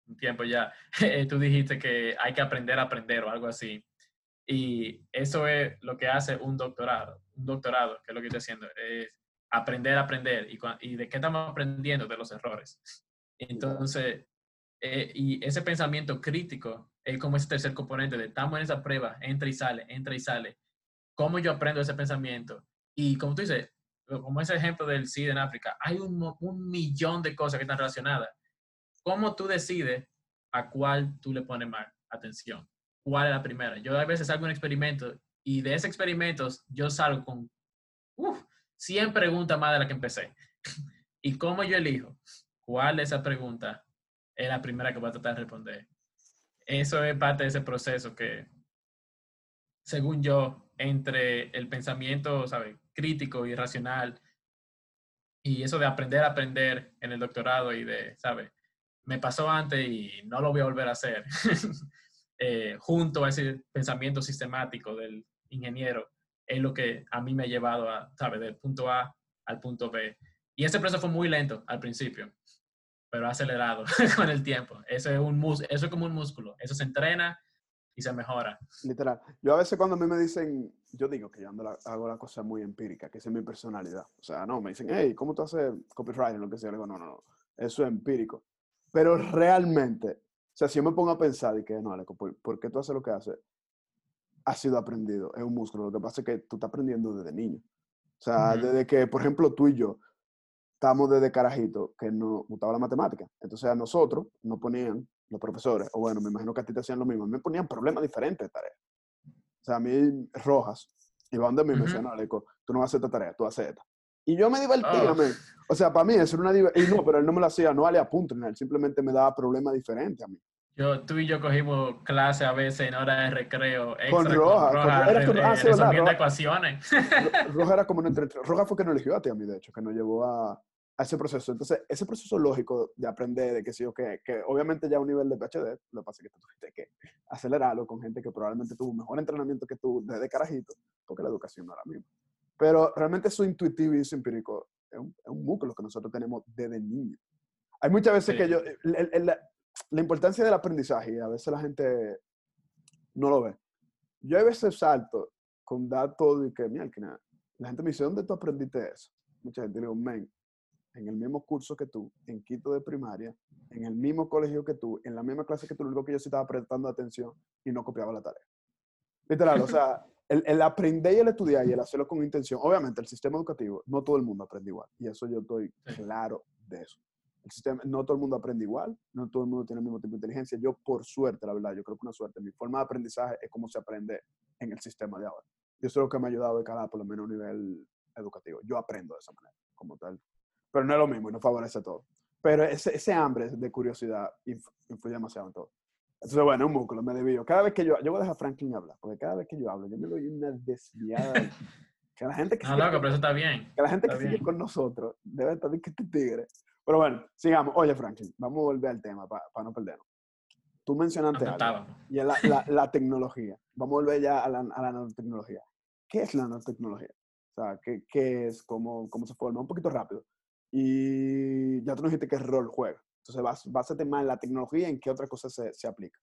Speaker 2: un tiempo ya, eh, tú dijiste que hay que aprender a aprender o algo así. Y eso es lo que hace un doctorado. Un doctorado, que es lo que estoy haciendo, es aprender aprender. ¿Y, y de qué estamos aprendiendo? De los errores. Entonces, eh, y ese pensamiento crítico es como ese tercer componente de estamos en esa prueba, entra y sale, entra y sale. ¿Cómo yo aprendo ese pensamiento? Y como tú dices, como ese ejemplo del SIDA en África, hay un, un millón de cosas que están relacionadas ¿Cómo tú decides a cuál tú le pones más atención? ¿Cuál es la primera? Yo a veces hago un experimento y de ese experimento yo salgo con uf, 100 preguntas más de las que empecé. ¿Y cómo yo elijo cuál de esas preguntas es la primera que voy a tratar de responder? Eso es parte de ese proceso que, según yo, entre el pensamiento, ¿sabe? crítico y racional y eso de aprender a aprender en el doctorado y de, ¿sabes? me pasó antes y no lo voy a volver a hacer, eh, junto a ese pensamiento sistemático del ingeniero, es lo que a mí me ha llevado a, ¿sabes? Del punto A al punto B. Y ese proceso fue muy lento al principio, pero acelerado con el tiempo. Eso es, un eso es como un músculo. Eso se entrena y se mejora.
Speaker 1: Literal. Yo a veces cuando a mí me dicen, yo digo que yo hago la cosa muy empírica, que esa es mi personalidad. O sea, no, me dicen, hey, ¿cómo tú haces copywriting? Lo que sea. digo, no, no, no. Eso es empírico. Pero realmente, o sea, si yo me pongo a pensar y que no, Aleco, ¿por, qué tú haces lo que haces? Ha sido aprendido, es un músculo. Lo que pasa es que tú estás aprendiendo desde niño. O sea, desde que, por ejemplo, tú y yo estamos desde carajito que nos gustaba la matemática. Entonces a nosotros nos ponían los profesores, o bueno, me imagino que a ti te hacían lo mismo, me ponían problemas diferentes de tareas. O sea, a mí, Rojas, iba donde mí me decían, no, tú no vas a hacer esta tarea, tú haces esta. Y yo me divertía, oh. O sea, para mí eso era una. Y no, pero él no me lo hacía, no vale a punto, él simplemente me daba problemas diferentes a mí.
Speaker 2: Yo, tú y yo cogimos clase a veces en hora de recreo. Extra,
Speaker 1: con Roja. Con Roja,
Speaker 2: era, con, ah, sí, Roja, ecuaciones.
Speaker 1: Roja era como entre, Roja fue que nos eligió a ti a mí, de hecho, que nos llevó a, a ese proceso. Entonces, ese proceso lógico de aprender, de que sí o que, que obviamente ya a un nivel de PhD, lo que pasa es que tú tuviste que acelerarlo con gente que probablemente tuvo un mejor entrenamiento que tú desde carajito, porque la educación no era la misma. Pero realmente eso intuitivo y eso empírico es un, es un músculo que nosotros tenemos desde niño. Hay muchas veces que yo, la, la, importancia del aprendizaje, y a veces la gente no lo ve. Yo a veces salto con datos de que, mira, que la gente me dice, ¿dónde tú aprendiste eso? Mucha gente digo, men, en el mismo curso que tú, en quinto de primaria, en el mismo colegio que tú, en la misma clase que tú, lo único que yo sí estaba prestando atención y no copiaba la tarea. Literal, o sea, el, aprender y el estudiar y el hacerlo con intención, obviamente el sistema educativo, no todo el mundo aprende igual. Y eso yo estoy claro de eso. El sistema, no todo el mundo aprende igual, no todo el mundo tiene el mismo tipo de inteligencia. Yo, por suerte, la verdad, yo creo que una suerte, mi forma de aprendizaje es como se aprende en el sistema de ahora. Y eso es lo que me ha ayudado de cada, por lo menos a nivel educativo. Yo aprendo de esa manera, como tal. Pero no es lo mismo y no favorece todo. Pero ese, ese hambre de curiosidad influye demasiado en todo. Entonces, bueno, un músculo, me desvío. Cada vez que yo, yo voy a dejar a Franklin hablar, porque cada vez que yo hablo, yo me doy una desviada. que la gente que
Speaker 2: no, loco, pero eso está bien.
Speaker 1: Que la gente que sigue con nosotros debe estar que este tigre. Pero bueno, sigamos. Oye, Franklin, vamos a volver al tema para no perdernos. Tú mencionaste algo, y la, la, la, tecnología. Vamos a volver ya a la, a la nanotecnología. ¿Qué es la nanotecnología? O sea, ¿qué, qué es? ¿Cómo, ¿Cómo se forma? Un poquito rápido. Y ya tú nos dijiste qué rol juega. Entonces, básate más en la tecnología, en qué otra cosa se, se aplica.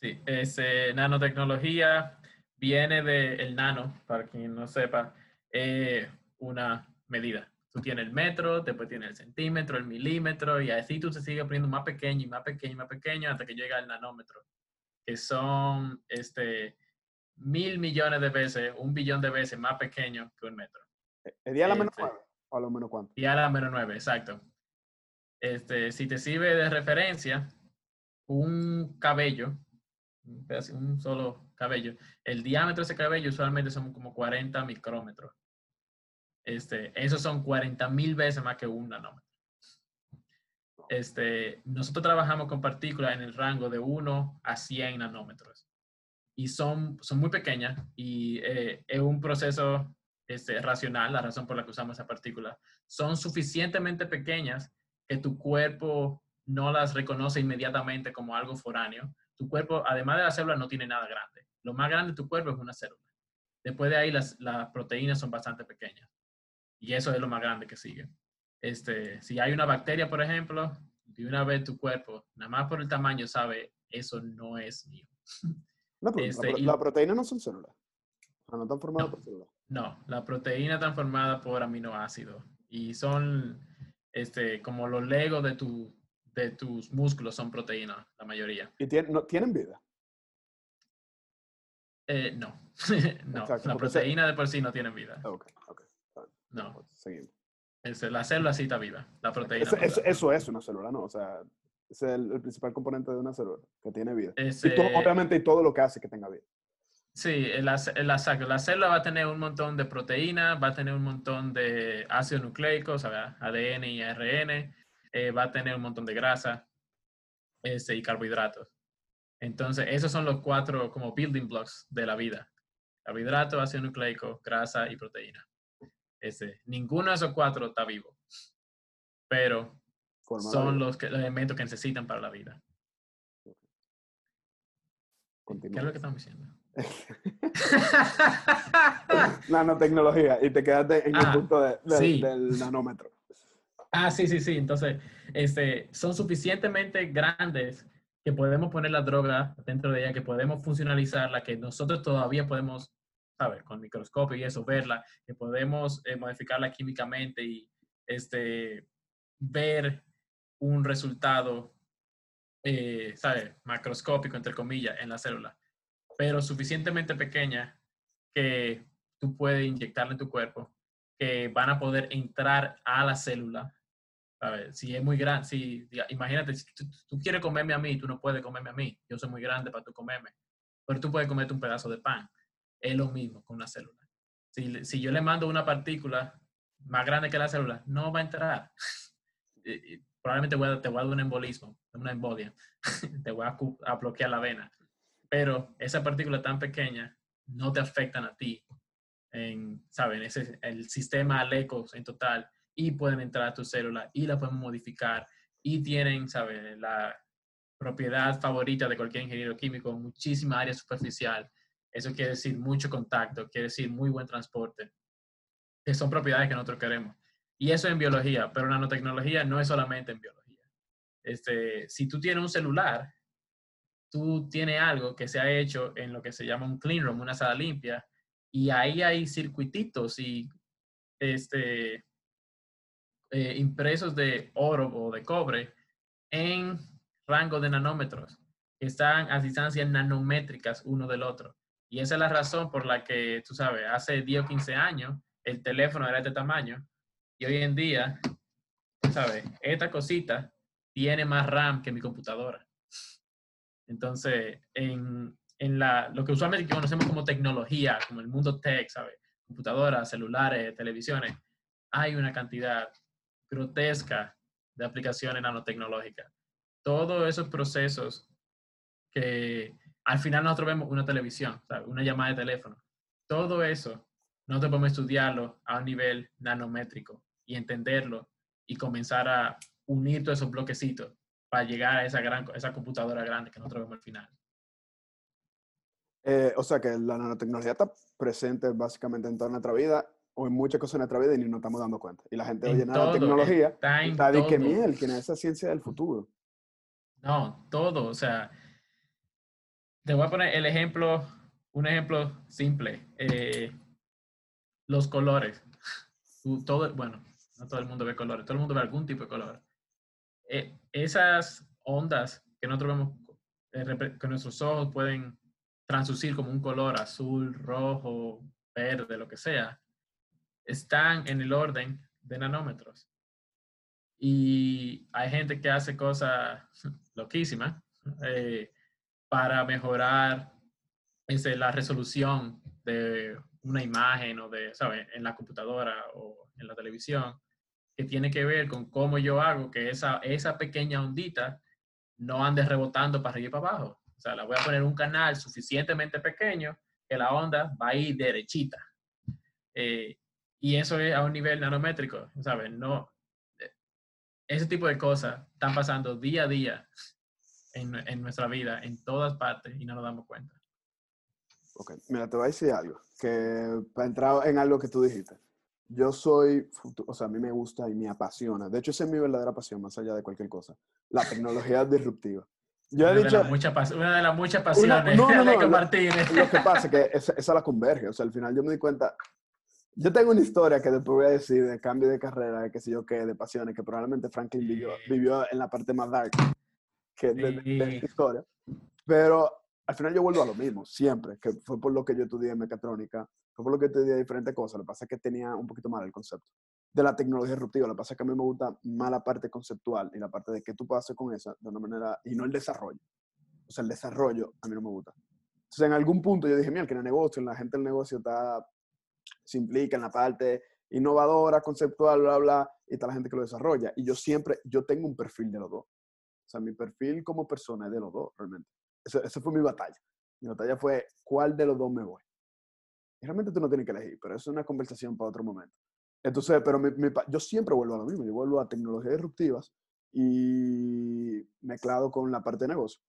Speaker 2: Sí, es, nanotecnología viene del el nano, para quien no sepa, eh, una medida. Tú tienes el metro, después tienes el centímetro, el milímetro, y así tú se sigues poniendo más pequeño y más pequeño y más pequeño hasta que llega al nanómetro, que son este, mil millones de veces, un billón de veces más pequeño que un metro.
Speaker 1: ¿El día a la menos este, nueve? ¿O a lo menos cuánto?
Speaker 2: Día a la menos nueve, exacto. Este, si te sirve de referencia, un cabello, un solo cabello, el diámetro de ese cabello usualmente son como 40 micrómetros. Este, esos son 40 mil veces más que un nanómetro. Este, nosotros trabajamos con partículas en el rango de 1 a 100 nanómetros y son, son muy pequeñas y eh, es un proceso este, racional, la razón por la que usamos esa partícula. Son suficientemente pequeñas que tu cuerpo no las reconoce inmediatamente como algo foráneo. Tu cuerpo, además de la célula, no tiene nada grande. Lo más grande de tu cuerpo es una célula. Después de ahí, las, las proteínas son bastante pequeñas. Y eso es lo más grande que sigue. Este, si hay una bacteria, por ejemplo, de una vez tu cuerpo, nada más por el tamaño, sabe, eso no es mío.
Speaker 1: No, pero este, la, proteína no son células. no están formadas por células.
Speaker 2: No, la proteína está formada por aminoácidos. Y son este, como los legos de, tu, de tus músculos son proteínas, la mayoría.
Speaker 1: ¿Y tienen, no, tienen vida?
Speaker 2: Eh, no, no. la proteína de por sí no tiene vida.
Speaker 1: Ok, ok.
Speaker 2: No. Seguimos. la célula sí está viva, la proteína.
Speaker 1: eso es una célula, ¿no? O sea, es el, principal componente de una célula que tiene vida. obviamente, y todo lo que hace que tenga vida.
Speaker 2: Sí, la, la, la, célula va a tener un montón de proteínas, va a tener un montón de ácidos nucleicos, ADN y ARN, eh, va a tener un montón de grasa este, y carbohidratos. Entonces, esos son los cuatro como building blocks de la vida. Carbohidratos, ácido nucleico, grasa y proteína. Este, ninguno de esos cuatro está vivo, pero son los, los elementos que necesitan para la vida. ¿Qué es lo que estamos diciendo?
Speaker 1: Nanotecnología, y te quedaste en el ah, punto del nanómetro.
Speaker 2: Ah, sí, sí, sí. Entonces, este, son suficientemente grandes que podemos poner la droga dentro de ella, que podemos funcionalizarla, que nosotros todavía podemos, ¿sabes? Con microscopio y eso, verla, que podemos eh, modificarla químicamente y este, ver un resultado, eh, ¿sabes? Macroscópico, entre comillas, en la célula pero suficientemente pequeña que tú puedes inyectarla en tu cuerpo, que van a poder entrar a la célula. ver, Si es muy grande, si, imagínate, si tú, quieres comerme a mí, tú no puedes comerme a mí. Yo soy muy grande para tú comerme. Pero tú puedes comerte un pedazo de pan. Es lo mismo con una célula. Si, si yo le mando una partícula más grande que la célula, no va a entrar. Probablemente te voy a dar un embolismo, una embolia. te voy a, a bloquear la vena pero esa partícula tan pequeña no te afectan a ti, en, ¿saben? Ese, el sistema Alecos en total y pueden entrar a tu célula y la pueden modificar y tienen, ¿saben? La propiedad favorita de cualquier ingeniero químico, muchísima área superficial. Eso quiere decir mucho contacto, quiere decir muy buen transporte, que son propiedades que nosotros queremos. Y eso en biología, pero nanotecnología no es solamente en biología. Este, si tú tienes un celular, tú tienes algo que se ha hecho en lo que se llama un clean room, una sala limpia, y ahí hay circuititos y este, eh, impresos de oro o de cobre en rango de nanómetros, que están a distancias nanométricas uno del otro. Y esa es la razón por la que, tú sabes, hace 10 o 15 años el teléfono era de este tamaño y hoy en día, tú sabes, esta cosita tiene más RAM que mi computadora. Entonces, en, en la, lo que usualmente conocemos como tecnología, como el mundo tech, ¿sabes? Computadoras, celulares, televisiones, hay una cantidad grotesca de aplicaciones nanotecnológicas. todos esos procesos que al final nosotros vemos una televisión, una llamada de teléfono, todo eso nosotros podemos estudiarlo a un nivel nanométrico y entenderlo y comenzar a unir todos esos bloquecitos para llegar a esa, gran, esa computadora grande que nosotros vemos al final.
Speaker 1: Eh, o sea que la nanotecnología está presente básicamente en toda nuestra vida o en muchas cosas en nuestra vida y ni nos estamos dando cuenta. Y la gente oye nanotecnología está, en está de que miel, que es esa ciencia del futuro.
Speaker 2: No, todo. O sea, te voy a poner el ejemplo, un ejemplo simple. Eh, los colores. Todo, bueno, no todo el mundo ve colores, todo el mundo ve algún tipo de color. Eh, esas ondas que nosotros vemos, eh, que nuestros ojos pueden translucir como un color azul, rojo, verde, lo que sea, están en el orden de nanómetros. Y hay gente que hace cosas loquísimas eh, para mejorar ese, la resolución de una imagen o de, ¿sabes?, en la computadora o en la televisión, que tiene que ver con cómo yo hago que esa, esa pequeña ondita no ande rebotando para arriba y para abajo. O sea, la voy a poner un canal suficientemente pequeño que la onda va a ir derechita. Eh, y eso es a un nivel nanométrico, ¿sabes? No, eh, ese tipo de cosas están pasando día a día en, en, nuestra vida, en todas partes, y no nos damos cuenta.
Speaker 1: Ok, mira, te voy a decir algo, que para entrar en algo que tú dijiste, yo soy, o sea, a mí me gusta y me apasiona, de hecho esa es mi verdadera pasión, más allá de cualquier cosa, la tecnología disruptiva.
Speaker 2: Yo he una dicho. De mucha una de las muchas pasiones no, no, no, Martínez.
Speaker 1: Lo, que pasa es que esa, esa, la converge. O sea, al final yo me di cuenta. Yo tengo una historia que después voy a decir de cambio de carrera, de qué sé yo qué, de pasiones, que probablemente Franklin vivió, vivió en la parte más dark que de, de, esta historia. Pero al final yo vuelvo a lo mismo, siempre, que fue por lo que yo estudié mecatrónica, fue por lo que estudié diferentes cosas. Lo que pasa es que tenía un poquito mal el concepto de la tecnología disruptiva. Lo que pasa es que a mí me gusta más la parte conceptual y la parte de qué tú puedes hacer con esa de una manera, y no el desarrollo. O sea, el desarrollo a mí no me gusta. Entonces, en algún punto yo dije, mira, que en el negocio, la gente del negocio está, se implica en la parte innovadora, conceptual, bla, bla, y está la gente que lo desarrolla. Y yo siempre, yo tengo un perfil de los dos. O sea, mi perfil como persona es de los dos, realmente. Esa fue mi batalla. Mi batalla fue, ¿cuál de los dos me voy? Y realmente tú no tienes que elegir, pero eso es una conversación para otro momento. Entonces, pero yo siempre vuelvo a lo mismo, yo vuelvo a tecnologías disruptivas y mezclado con la parte de negocio,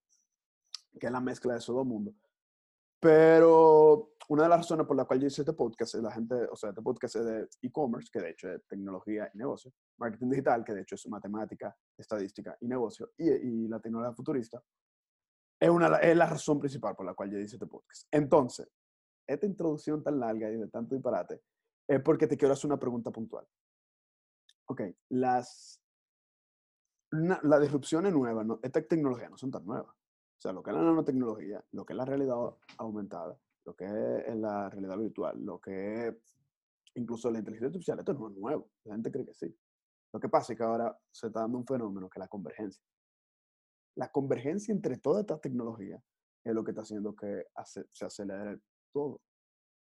Speaker 1: que es la mezcla de esos dos mundos. Pero una de las razones por las cuales yo hice este podcast la gente, o sea, este podcast es de e-commerce, que de hecho es tecnología y negocio, marketing digital, que de hecho es matemática, estadística y negocio, y, y la tecnología futurista, es, una, es la razón principal por la cual yo hice este podcast. Entonces, esta introducción tan larga y de tanto disparate es porque te quiero hacer una pregunta puntual. Ok, las, las disrupciones nuevas, no, estas tecnologías no son tan nuevas. O sea, lo que es la nanotecnología, lo que es la realidad aumentada, lo que es la realidad virtual, lo que es incluso la inteligencia artificial, esto no es nuevo. La gente cree que sí. Lo que pasa es que ahora se está dando un fenómeno que es la convergencia. La convergencia entre todas estas tecnologías es lo que está haciendo que se acelere todo.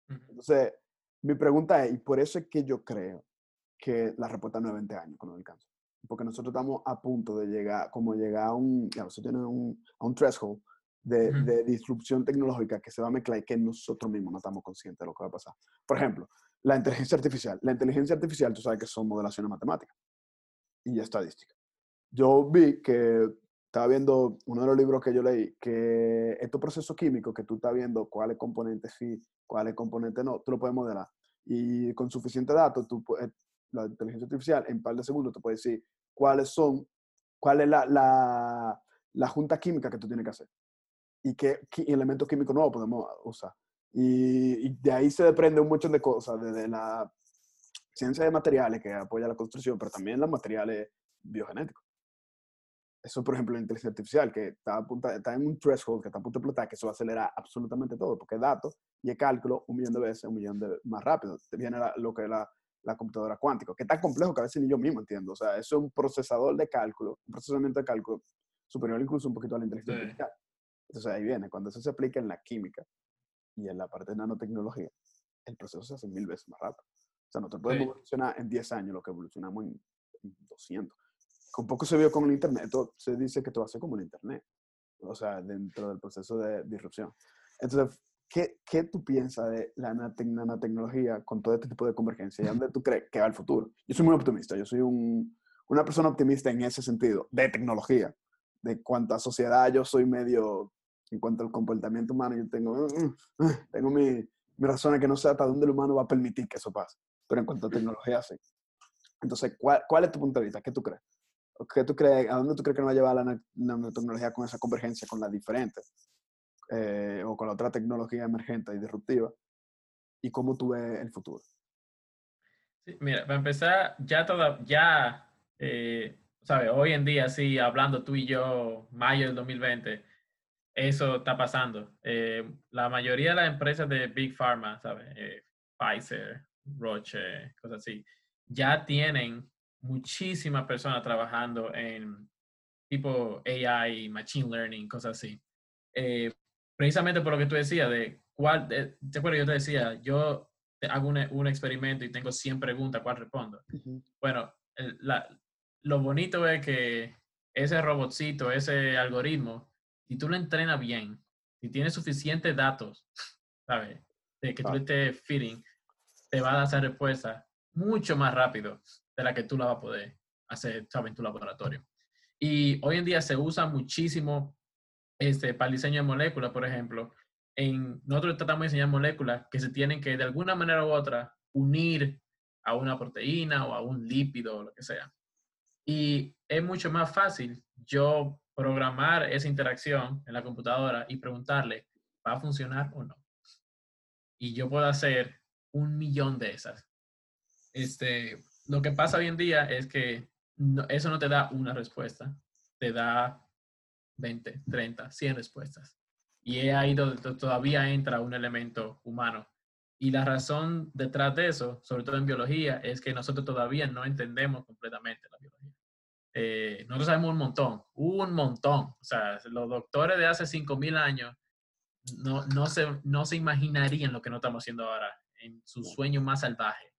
Speaker 1: Entonces, mi pregunta es, y por eso es que yo creo que la respuesta no es 20 años con el cáncer. Porque nosotros estamos a punto de llegar, como llegar a un, ya, tiene un, a un threshold de, de, disrupción tecnológica que se va a mezclar y que nosotros mismos no estamos conscientes de lo que va a pasar. Por ejemplo, la inteligencia artificial. La inteligencia artificial, tú sabes que son modelaciones matemáticas y estadística. Yo vi que estaba viendo uno de los libros que yo leí, que estos procesos químicos que tú estás viendo cuáles componentes sí, cuáles componentes no, tú lo puedes modelar. Y con suficiente datos, tú la inteligencia artificial en par de segundos te puede decir cuáles son, cuál es la, la, la junta química que tú tienes que hacer y qué, elementos químicos nuevos podemos usar. Y, y, de ahí se desprende un montón de cosas, desde la ciencia de materiales que apoya la construcción, pero también los materiales biogenéticos. Eso, por ejemplo, la inteligencia artificial, que está, a está en un threshold, que está a punto de explotar, que eso va a acelerar absolutamente todo, porque datos y el cálculo un millón de veces, un millón de más rápido. Viene lo que es la, la computadora cuántica, que es tan complejo que a veces ni yo mismo entiendo. O sea, eso es un procesador de cálculo, un procesamiento de cálculo superior incluso un poquito a la inteligencia artificial. Entonces ahí viene, cuando eso se aplica en la química y en la parte de nanotecnología, el proceso se hace mil veces más rápido. O sea, nosotros podemos evolucionar en 10 años lo que evolucionamos en 200. un poco se vio con el Internet, se dice que todo ser como el Internet, o sea, dentro del proceso de disrupción. Entonces, ¿qué, qué tú piensas de la nanotecnología con todo este tipo de convergencia? ¿Y dónde tú crees que va el futuro? Yo soy muy optimista, yo soy un, una persona optimista en ese sentido, de tecnología. De cuanto a sociedad, yo soy medio, en cuanto al comportamiento humano, yo tengo, mm, mm, mm, tengo mi, mi razón que no sé hasta dónde el humano va a permitir que eso pase. Pero en cuanto a tecnología, sí. Entonces, ¿cuál, cuál es tu punto de vista? ¿Qué tú crees? ¿Qué tú crees, ¿A dónde tú crees que nos va a llevar la nanotecnología con esa convergencia con las diferentes? Eh, o con la otra tecnología emergente y disruptiva? ¿Y cómo tú ves el futuro?
Speaker 2: Sí, mira, para empezar, ya, toda, ya eh, ¿sabes? Hoy en día, sí, hablando tú y yo, mayo del 2020, eso está pasando. Eh, la mayoría de las empresas de Big Pharma, ¿sabes? Pfizer, Roche, cosas así, ya tienen muchísimas personas trabajando en tipo AI, Machine Learning, cosas así. Eh, precisamente por lo que tú decías, de cuál, ¿te acuerdas? Yo te decía, yo hago un, experimento y tengo 100 preguntas, ¿cuál respondo? Bueno, lo bonito es que ese robotcito, ese algoritmo, si tú lo entrenas bien, si tienes suficientes datos, ¿sabes? De que tú le estés feeding, te va a dar esa respuesta mucho más rápido de la que tú la vas a poder hacer, ¿sabes? En tu laboratorio. Y hoy en día se usa muchísimo este, para el diseño de moléculas, por ejemplo. En, nosotros tratamos de diseñar moléculas que se tienen que de alguna manera u otra unir a una proteína o a un lípido o lo que sea. Y es mucho más fácil yo programar esa interacción en la computadora y preguntarle, ¿va a funcionar o no? Y yo puedo hacer un millón de esas. Este, lo que pasa hoy en día es que eso no te da una respuesta, te da 20, 30, 100 respuestas. Y es ahí donde todavía entra un elemento humano. Y la razón detrás de eso, sobre todo en biología, es que nosotros todavía no entendemos completamente la biología. Eh, nosotros sabemos un montón, un montón. O sea, los doctores de hace 5.000 años no, no, se, no se imaginarían lo que no estamos haciendo ahora en su sueño más salvaje.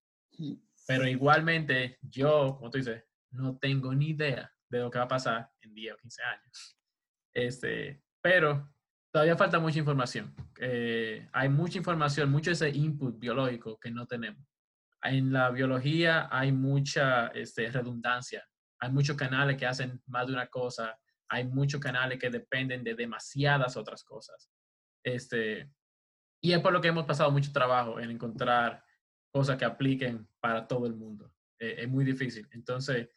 Speaker 2: Pero igualmente, yo, como tú dices, no tengo ni idea de lo que va a pasar en 10 o 15 años. Este, pero todavía falta mucha información. Eh, hay mucha información, mucho ese input biológico que no tenemos. En la biología hay mucha este, redundancia. Hay muchos canales que hacen más de una cosa. Hay muchos canales que dependen de demasiadas otras cosas. Este, y es por lo que hemos pasado mucho trabajo en encontrar cosas que apliquen para todo el mundo. Eh, es muy difícil. Entonces,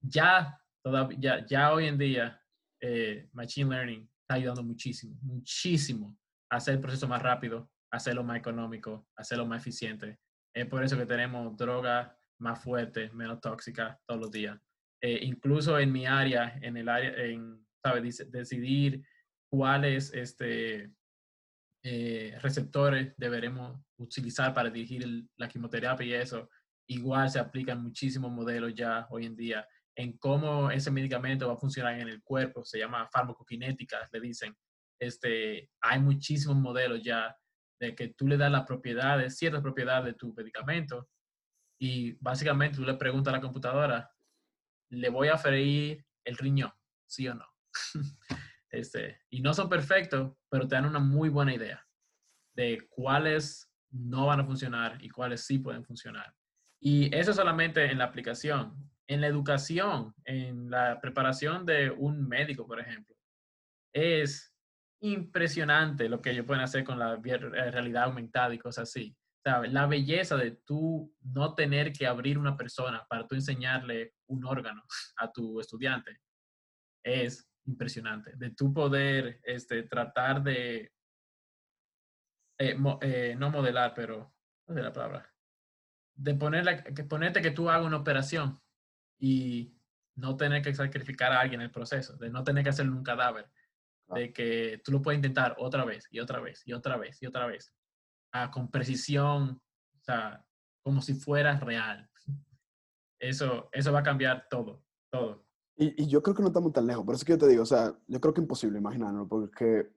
Speaker 2: ya, todavía, ya, hoy en día, eh, Machine Learning está ayudando muchísimo, muchísimo a hacer el proceso más rápido, a hacerlo más económico, a hacerlo más eficiente. Es por eso que tenemos drogas más fuertes, menos tóxicas todos los días. Eh, incluso en mi área, en el área, en, ¿sabes? Decidir cuáles este, eh, receptores deberemos utilizar para dirigir la quimioterapia y eso. Igual se aplican muchísimos modelos ya hoy en día en cómo ese medicamento va a funcionar en el cuerpo. Se llama farmacokinética, le dicen. Este, hay muchísimos modelos ya de que tú le das las propiedades, ciertas propiedades de tu medicamento y básicamente tú le preguntas a la computadora, ¿le voy a freír el riñón? ¿Sí o no? Este, y no son perfectos, pero te dan una muy buena idea de cuáles no van a funcionar y cuáles sí pueden funcionar. Y eso solamente en la aplicación. En la educación, en la preparación de un médico, por ejemplo, es impresionante lo que ellos pueden hacer con la eh, realidad aumentada y cosas así. La belleza de tú no tener que abrir una persona para tú enseñarle un órgano a tu estudiante es impresionante, de tu poder este, tratar de, eh, eh, no modelar, pero, no sé la palabra, de ponerle, que ponerte que tú hagas una operación y no tener que sacrificar a alguien en el proceso, de no tener que hacerle un cadáver, de que tú lo puedes intentar otra vez y otra vez y otra vez y otra vez, ah, con precisión, o sea, como si fuera real. Eso, eso va a cambiar todo, todo.
Speaker 1: Y, yo creo que no estamos tan lejos, por eso que yo te digo, o sea, yo creo que es imposible imaginarlo, porque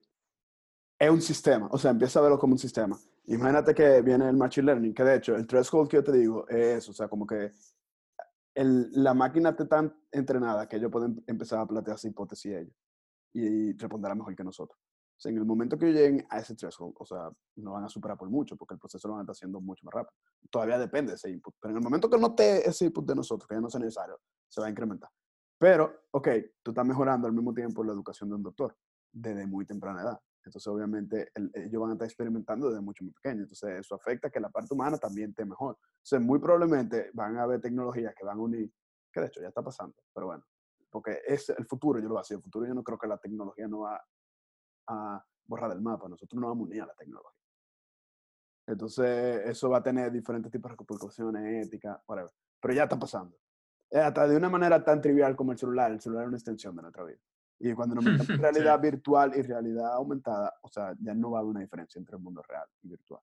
Speaker 1: es un sistema, o sea, empieza a verlo como un sistema. Imagínate que viene el Machine Learning, que de hecho, el threshold que yo te digo es, o sea, como que la máquina está tan entrenada que ellos pueden empezar a plantear esa hipótesis ellos y responderá mejor que nosotros. O en el momento que lleguen a ese threshold, o sea, no van a superar por mucho porque el proceso lo van a estar haciendo mucho más rápido. Todavía depende de ese input, pero en el momento que no esté ese input de nosotros, que ya no sea necesario, se va a incrementar. Pero, ok, tú estás mejorando al mismo tiempo la educación de un doctor desde muy temprana edad. Entonces, obviamente, ellos van a estar experimentando desde mucho muy pequeño. Entonces, eso afecta que la parte humana también esté mejor. Entonces, muy probablemente van a haber tecnologías que van a unir, que de hecho ya está pasando, pero bueno, porque es el futuro, yo lo decir, el futuro yo no creo que la tecnología no va a borrar del mapa, nosotros no vamos a unir a la tecnología. Entonces, eso va a tener diferentes tipos de repercusiones éticas, whatever. Pero ya está pasando. Hasta de una manera tan trivial como el celular, el celular es una extensión de nuestra vida. Y cuando nos metemos en realidad virtual y realidad aumentada, o sea, ya no va a haber una diferencia entre el mundo real y virtual,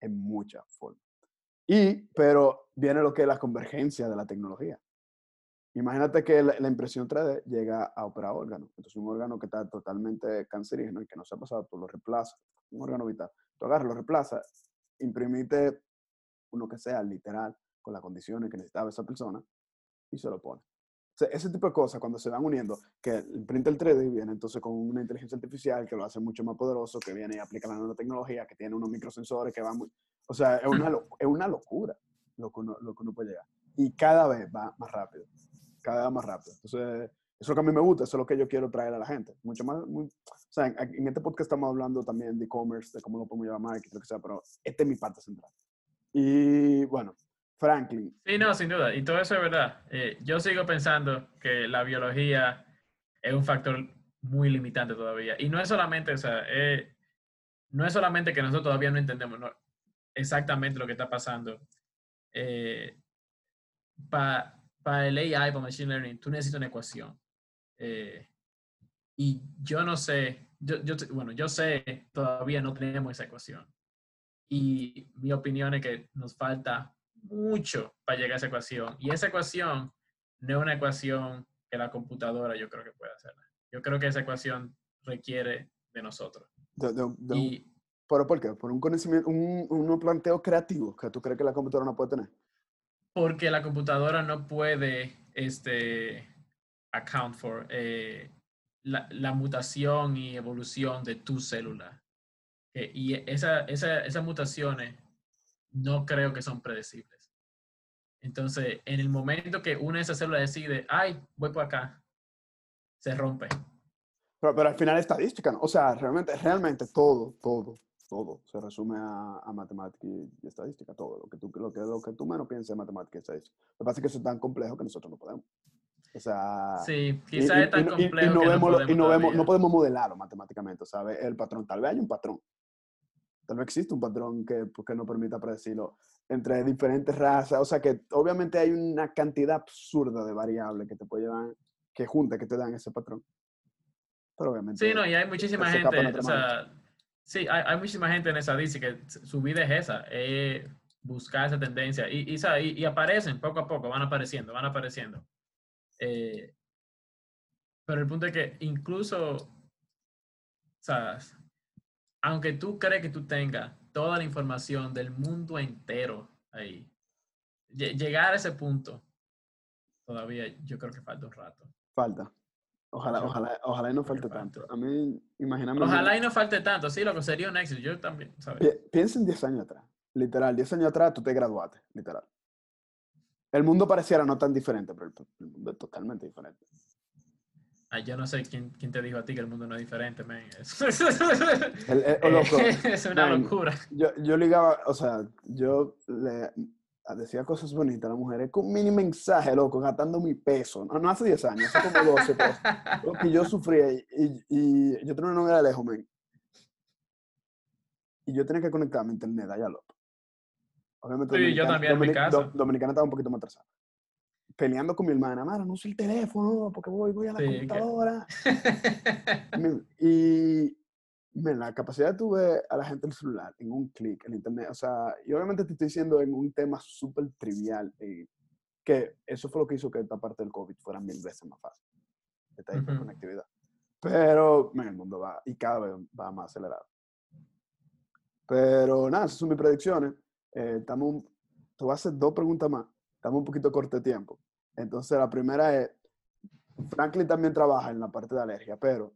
Speaker 1: en muchas formas. Y, pero viene lo que es la convergencia de la tecnología. Imagínate que la, impresión 3D llega a operar órganos. Entonces, un órgano que está totalmente cancerígeno y que no se ha pasado, tú lo reemplazas. Un órgano vital. Tú agarras, lo reemplazas, imprimite uno que sea literal, con las condiciones que necesitaba esa persona, y se lo pone ese tipo de cosas, cuando se van uniendo, que el printer 3D viene entonces con una inteligencia artificial que lo hace mucho más poderoso, que viene y aplica la nanotecnología, que tiene unos microsensores que van muy... O sea, es una, es una locura lo que, uno, lo que uno puede llegar. Y cada vez va más rápido. Cada vez más rápido. Entonces, eso es lo que a mí me gusta, eso es lo que yo quiero traer a la gente. Mucho más... o sea, en, este podcast estamos hablando también de e-commerce, de cómo lo podemos llevar a marketing, lo que sea, pero esta es mi parte central. Y bueno, Franklin.
Speaker 2: Sí, no, sin duda. Y todo eso es verdad. Eh, yo sigo pensando que la biología es un factor muy limitante todavía. Y no es solamente, o sea, eh, no es solamente que nosotros todavía no entendemos exactamente lo que está pasando. Eh, para el AI, para Machine Learning, tú necesitas una ecuación. y yo no sé, yo, yo, bueno, yo sé, todavía no tenemos esa ecuación. Y mi opinión es que nos falta mucho para llegar a esa ecuación. Y esa ecuación no es una ecuación que la computadora yo creo que puede hacerla. Yo creo que esa ecuación requiere de nosotros.
Speaker 1: ¿Pero por qué? ¿Por un conocimiento, un, un planteo creativo que tú crees que la computadora no puede tener?
Speaker 2: Porque la computadora no puede este, account for eh, la, la, mutación y evolución de tu célula. y esa, esa, esas mutaciones no creo que son predecibles. Entonces, en el momento que una de esas células decide, ay, voy por acá, se rompe.
Speaker 1: Pero, pero al final estadística, ¿no? O sea, realmente, realmente todo, todo, todo se resume a, a, matemática y estadística, todo. Lo que, tú, lo, que, lo que tú menos pienses en matemática y estadística. Lo que pasa es que eso es tan complejo que nosotros no podemos. O sea,
Speaker 2: sí, quizás es tan complejo
Speaker 1: y, no,
Speaker 2: que
Speaker 1: vemos,
Speaker 2: no, podemos
Speaker 1: y no, vemos, no podemos modelarlo matemáticamente, ¿sabes? El patrón, tal vez hay un patrón, tal vez existe un patrón que, pues, que no permita predecirlo entre diferentes razas. O sea que obviamente hay una cantidad absurda de variables que te puede llevar, que juntas, que te dan ese patrón. Pero obviamente.
Speaker 2: Sí, no, y hay muchísima gente. O sea, sí, hay, hay, muchísima gente en esa dice que su vida es esa, es buscar esa tendencia. Y, y, y, aparecen poco a poco, van apareciendo, van apareciendo. Eh, pero el punto es que incluso, o sea, aunque tú crees que tú tengas toda la información del mundo entero ahí, llegar a ese punto, todavía yo creo que falta un rato.
Speaker 1: Falta. Ojalá, ojalá, ojalá y no falte tanto. A mí, imagíname.
Speaker 2: Ojalá y no falte tanto, sí, lo que sería un éxito. Yo también, ¿sabes?
Speaker 1: Piensa en 10 años atrás. Literal, 10 años atrás tú te graduaste, literal. El mundo pareciera no tan diferente, pero el mundo es totalmente diferente
Speaker 2: yo no sé quién, quién, te dijo a ti que el mundo no es diferente, man. Es, es una locura.
Speaker 1: Yo, yo ligaba, o sea, yo le decía cosas bonitas a las mujeres con un mini mensaje, loco, gastando mi peso. No, no hace 10 años, hace como 12, pues. Lo que yo sufría. Y, y, yo tenía una novia de lejos, man. Y yo tenía que conectarme a internet allá, loco.
Speaker 2: Obviamente, sí, yo también en mi caso.
Speaker 1: Dominicana estaba un poquito más atrasada peleando con mi hermana, Mara, no uso el teléfono porque voy, voy a la computadora. y la capacidad tuve a la gente el celular en un clic, en internet, o sea, y obviamente te estoy diciendo en un tema súper trivial, eh, que eso fue lo que hizo que esta parte del COVID fuera mil veces más fácil, esta hiperconectividad. Pero el mundo va, y cada vez va más acelerado. Pero nada, esas son mis predicciones. Eh, estamos, te voy a hacer dos preguntas más. Estamos un poquito corto de tiempo. Entonces, la primera es, Franklin también trabaja en la parte de alergia, pero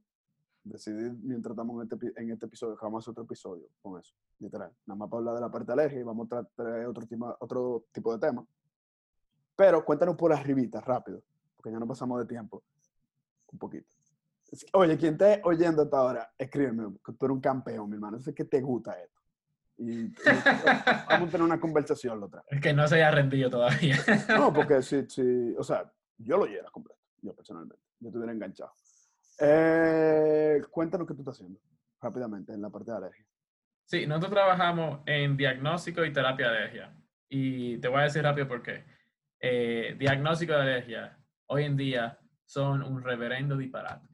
Speaker 1: decidí mientras estamos en este, en este episodio, que vamos a hacer otro episodio con eso, literal. Nada más para hablar de la parte de alergia y vamos a traer otro, otro tipo de tema. Pero cuéntanos por arribita, rápido, porque ya no pasamos de tiempo. Un poquito. Oye, quien esté oyendo hasta ahora, escríbeme, que tú eres un campeón, mi hermano. Sé que te gusta esto. Y, vamos a tener una conversación la otra.
Speaker 2: Es que no se haya rendido todavía.
Speaker 1: no, porque sí, sí, o sea, yo lo llevo completo, yo personalmente. Yo estuviera enganchado. Eh, cuéntanos qué tú estás haciendo rápidamente en la parte de alergia.
Speaker 2: Sí, nosotros trabajamos en diagnóstico y terapia de alergia. Y te voy a decir rápido por qué. Eh, diagnóstico de alergia hoy en día son un reverendo disparate.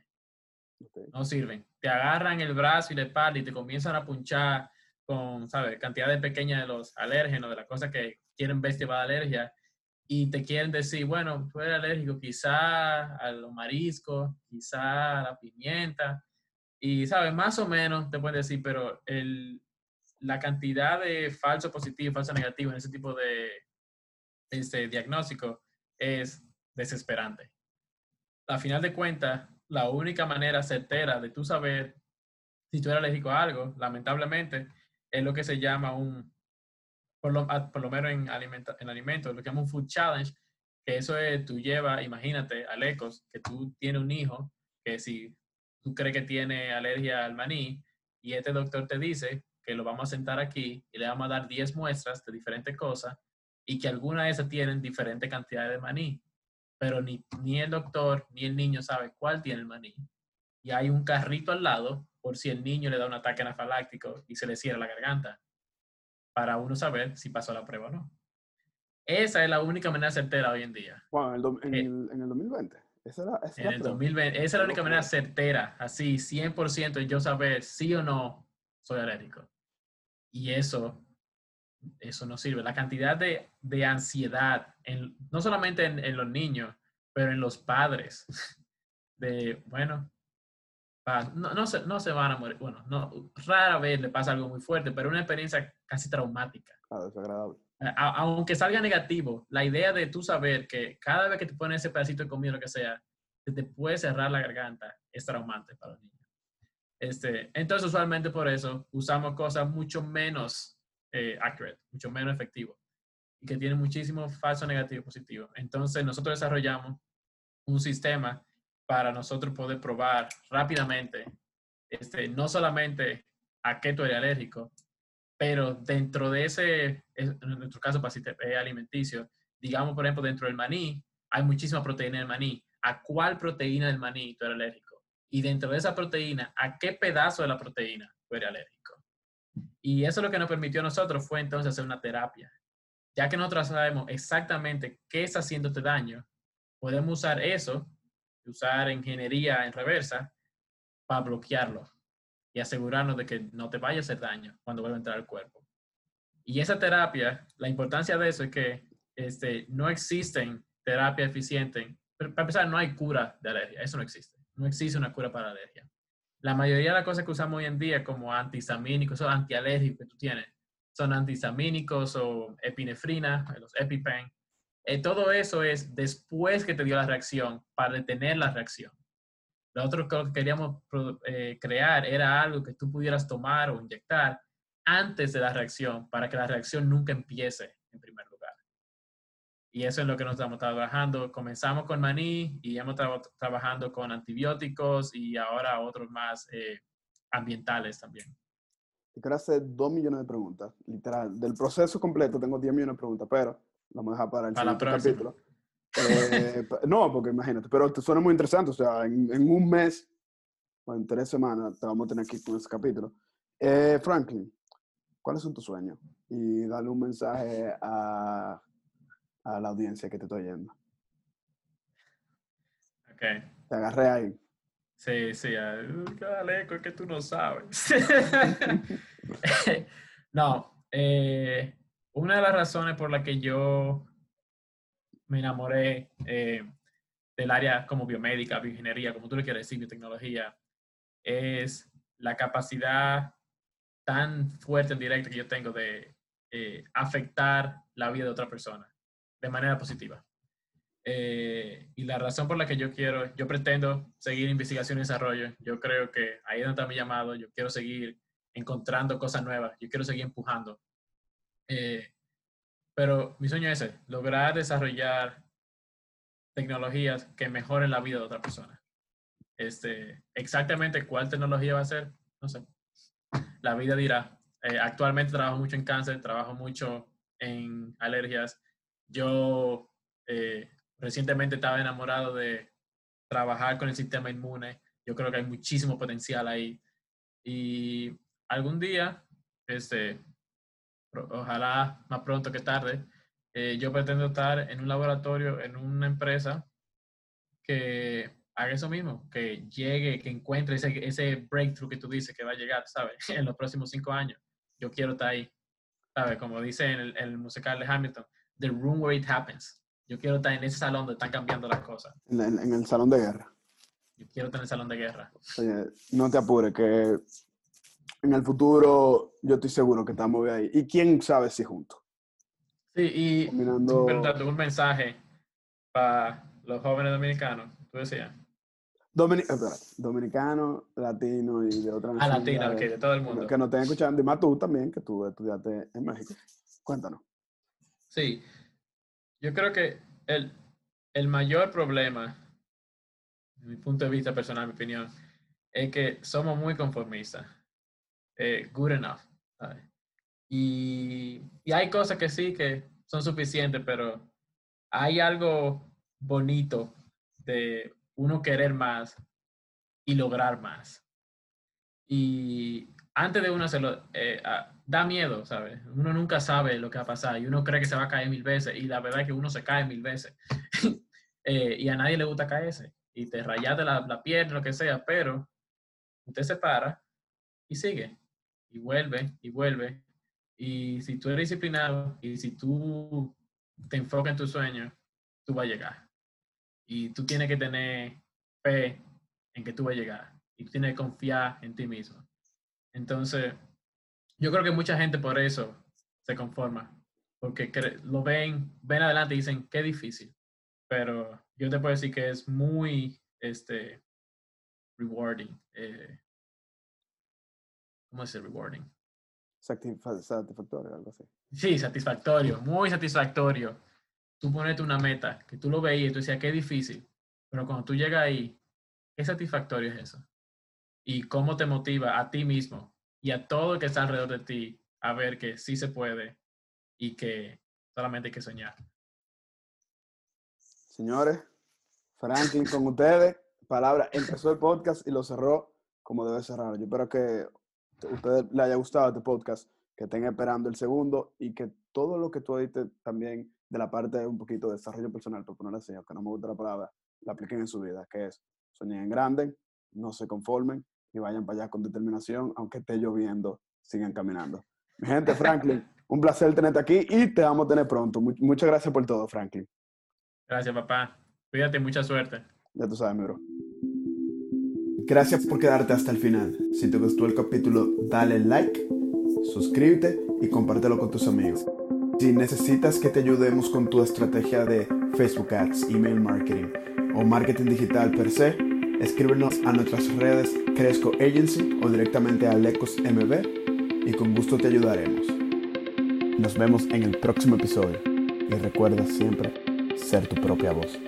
Speaker 2: No sirven. Te agarran el brazo y la espalda y te comienzan a punchar con, ¿sabes? Cantidades pequeñas de los alérgenos, de las cosas que quieren ver si va alergia y te quieren decir, bueno, tú eres alérgico quizá a los mariscos, quizá a la pimienta, y sabes, más o menos te pueden decir, pero el, la cantidad de falso positivo, falso negativo en ese tipo de este, diagnóstico es desesperante. A final de cuentas, la única manera certera de tú saber si tú eres alérgico a algo, lamentablemente, es lo que se llama un por lo, por lo menos en, alimenta, en alimentos, lo que llama un food challenge, que eso es, tú llevas, imagínate, Alecos, que tú tienes un hijo, que si tú crees que tiene alergia al maní, y este doctor te dice que lo vamos a sentar aquí y le vamos a dar 10 muestras de diferentes cosas, y que algunas de esas tienen diferentes cantidades de maní, pero ni, ni el doctor ni el niño sabe cuál tiene el maní. Y hay un carrito al lado por si el niño le da un ataque anafaláctico y se le cierra la garganta para uno saber si pasó la prueba o no. Esa es la única manera certera hoy en día.
Speaker 1: En, el, en, el, 2020. Esa, era, esa,
Speaker 2: en el 2020, esa es la única manera certera, así, 100% yo saber si o no soy alérgico. Y eso, eso no sirve. La cantidad de, de ansiedad, en, no solamente en, en, los niños, pero en los padres, de, bueno, no, no, se, no se van a morir. Bueno, no, rara vez le pasa algo muy fuerte, pero una experiencia casi traumática.
Speaker 1: Ah, desagradable.
Speaker 2: aunque salga negativo, la idea de tú saber que cada vez que te pones ese pedacito de comida, lo que sea, te, te puede cerrar la garganta, es traumante para los niños. Este, entonces, usualmente por eso usamos cosas mucho menos eh, accurate, mucho menos efectivo y que tienen muchísimo falso negativo positivo. Entonces, nosotros desarrollamos un sistema para nosotros poder probar rápidamente, este, no solamente a qué tú eres alérgico, pero dentro de ese, en nuestro caso alimenticio, digamos, por ejemplo, dentro del maní, hay muchísima proteína del maní. ¿A cuál proteína del maní tú eres alérgico? Y dentro de esa proteína, ¿a qué pedazo de la proteína tú eres alérgico? Y eso lo que nos permitió a nosotros fue entonces hacer una terapia. Ya que nosotros sabemos exactamente qué está haciéndote daño, podemos usar eso usar ingeniería en reversa para bloquearlo y asegurarnos de que no te vaya a hacer daño cuando vuelva a entrar al cuerpo. Y esa terapia, la importancia de eso es que este, no existen terapia eficiente. Para empezar, no hay cura de alergia, eso no existe. No existe una cura para alergia. La mayoría de las cosas que usamos hoy en día como antihistamínicos o antialérgicos que tú tienes son antihistamínicos o epinefrina, los EpiPen, eh, todo eso es después que te dio la reacción, para detener la reacción. Lo otro que queríamos eh, crear era algo que tú pudieras tomar o inyectar antes de la reacción, para que la reacción nunca empiece en primer lugar. Y eso es lo que nos estamos trabajando. Comenzamos con maní y hemos estado trabajando con antibióticos y ahora otros más eh, ambientales también.
Speaker 1: quiero hacer dos millones de preguntas, literal. Del proceso completo tengo 10 millones de preguntas, pero vamos a dejar para el siguiente capítulo. Eh, no, porque imagínate, pero te suena muy interesante, o sea, en, un mes o en tres semanas te vamos a tener aquí con ese capítulo. Eh, Franklin, ¿cuáles son tus sueños? Y dale un mensaje a, a la audiencia que te estoy oyendo.
Speaker 2: Ok.
Speaker 1: Te agarré ahí.
Speaker 2: Sí, sí, dale, es que tú no sabes. no, eh, una de las razones por las que yo me enamoré eh, del área como biomédica, bioingeniería, como tú le quieras decir, biotecnología, es la capacidad tan fuerte en directo que yo tengo de eh, afectar la vida de otra persona de manera positiva. Eh, y la razón por la que yo quiero, yo pretendo seguir investigación y desarrollo, yo creo que ahí es donde está mi llamado, yo quiero seguir encontrando cosas nuevas, yo quiero seguir empujando. Eh, pero mi sueño es ese, lograr desarrollar tecnologías que mejoren la vida de otra persona. Este, exactamente cuál tecnología va a ser, no sé. La vida dirá. Eh, actualmente trabajo mucho en cáncer, trabajo mucho en alergias. Yo eh, recientemente estaba enamorado de trabajar con el sistema inmune. Yo creo que hay muchísimo potencial ahí. Y algún día, este, ojalá más pronto que tarde, eh, yo pretendo estar en un laboratorio, en una empresa que haga eso mismo, que llegue, que encuentre ese, ese breakthrough que tú dices que va a llegar, ¿sabes? En los próximos cinco años. Yo quiero estar ahí, ¿sabes? Como dice en el, musical de Hamilton, the room where it happens. Yo quiero estar en ese salón donde están cambiando las cosas.
Speaker 1: En, en el salón de guerra.
Speaker 2: Yo quiero estar en el salón de guerra.
Speaker 1: Oye, no te apures, que en el futuro yo estoy seguro que estamos ahí. Y quién sabe si juntos.
Speaker 2: Sí, y un mensaje para los jóvenes dominicanos, tú decías.
Speaker 1: dominicano, latino y de otras
Speaker 2: Ah, latino, ok, de todo el mundo.
Speaker 1: Que nos estén escuchando, y más tú también, que tú estudiaste en México. Cuéntanos.
Speaker 2: Sí, yo creo que el, el mayor problema, desde mi punto de vista personal, mi opinión, es que somos muy conformistas. Eh, good enough. Y, y, hay cosas que sí que son suficientes, pero hay algo bonito de uno querer más y lograr más. Y antes de uno hacerlo, eh, da miedo, ¿sabes? Uno nunca sabe lo que va a pasar y uno cree que se va a caer mil veces y la verdad es que uno se cae mil veces. eh, y a nadie le gusta caerse y te rayaste la, la pierna, lo que sea, pero usted se para y sigue y vuelve y vuelve. Y si tú eres disciplinado y si tú te enfocas en tu sueño, tú vas a llegar. Y tú tienes que tener fe en que tú vas a llegar. Y tú tienes que confiar en ti mismo. Entonces, yo creo que mucha gente por eso se conforma. Porque lo ven, ven adelante y dicen, qué difícil. Pero yo te puedo decir que es muy este, rewarding. Eh, ¿Cómo es el rewarding?
Speaker 1: satisfactorio, algo así.
Speaker 2: Sí, satisfactorio, muy satisfactorio. Tú ponete una meta, que tú lo veías y tú decías, qué difícil. Pero cuando tú llegas ahí, qué satisfactorio es eso. Y cómo te motiva a ti mismo y a todo el que está alrededor de ti a ver que sí se puede y que solamente hay que soñar.
Speaker 1: Señores, Franklin, con ustedes, palabra, empezó el podcast y lo cerró como debe cerrar. Yo espero que ustedes les haya gustado este podcast, que estén esperando el segundo y que todo lo que tú dices también de la parte de un poquito de desarrollo personal, por ponerle así, aunque no me gusta la palabra, la apliquen en su vida, que es sueñen en grande, no se conformen y vayan para allá con determinación, aunque esté lloviendo, sigan caminando. Mi gente, Franklin, un placer tenerte aquí y te vamos a tener pronto. muchas gracias por todo, Franklin.
Speaker 2: Gracias, papá. Cuídate, mucha suerte.
Speaker 1: Ya tú sabes, mi bro.
Speaker 3: Gracias por quedarte hasta el final. Si te gustó el capítulo, dale like, suscríbete y compártelo con tus amigos. Si necesitas que te ayudemos con tu estrategia de Facebook Ads, email marketing o marketing digital per se, escríbenos a nuestras redes Cresco Agency o directamente a Lecos MB y con gusto te ayudaremos. Nos vemos en el próximo episodio y recuerda siempre ser tu propia voz.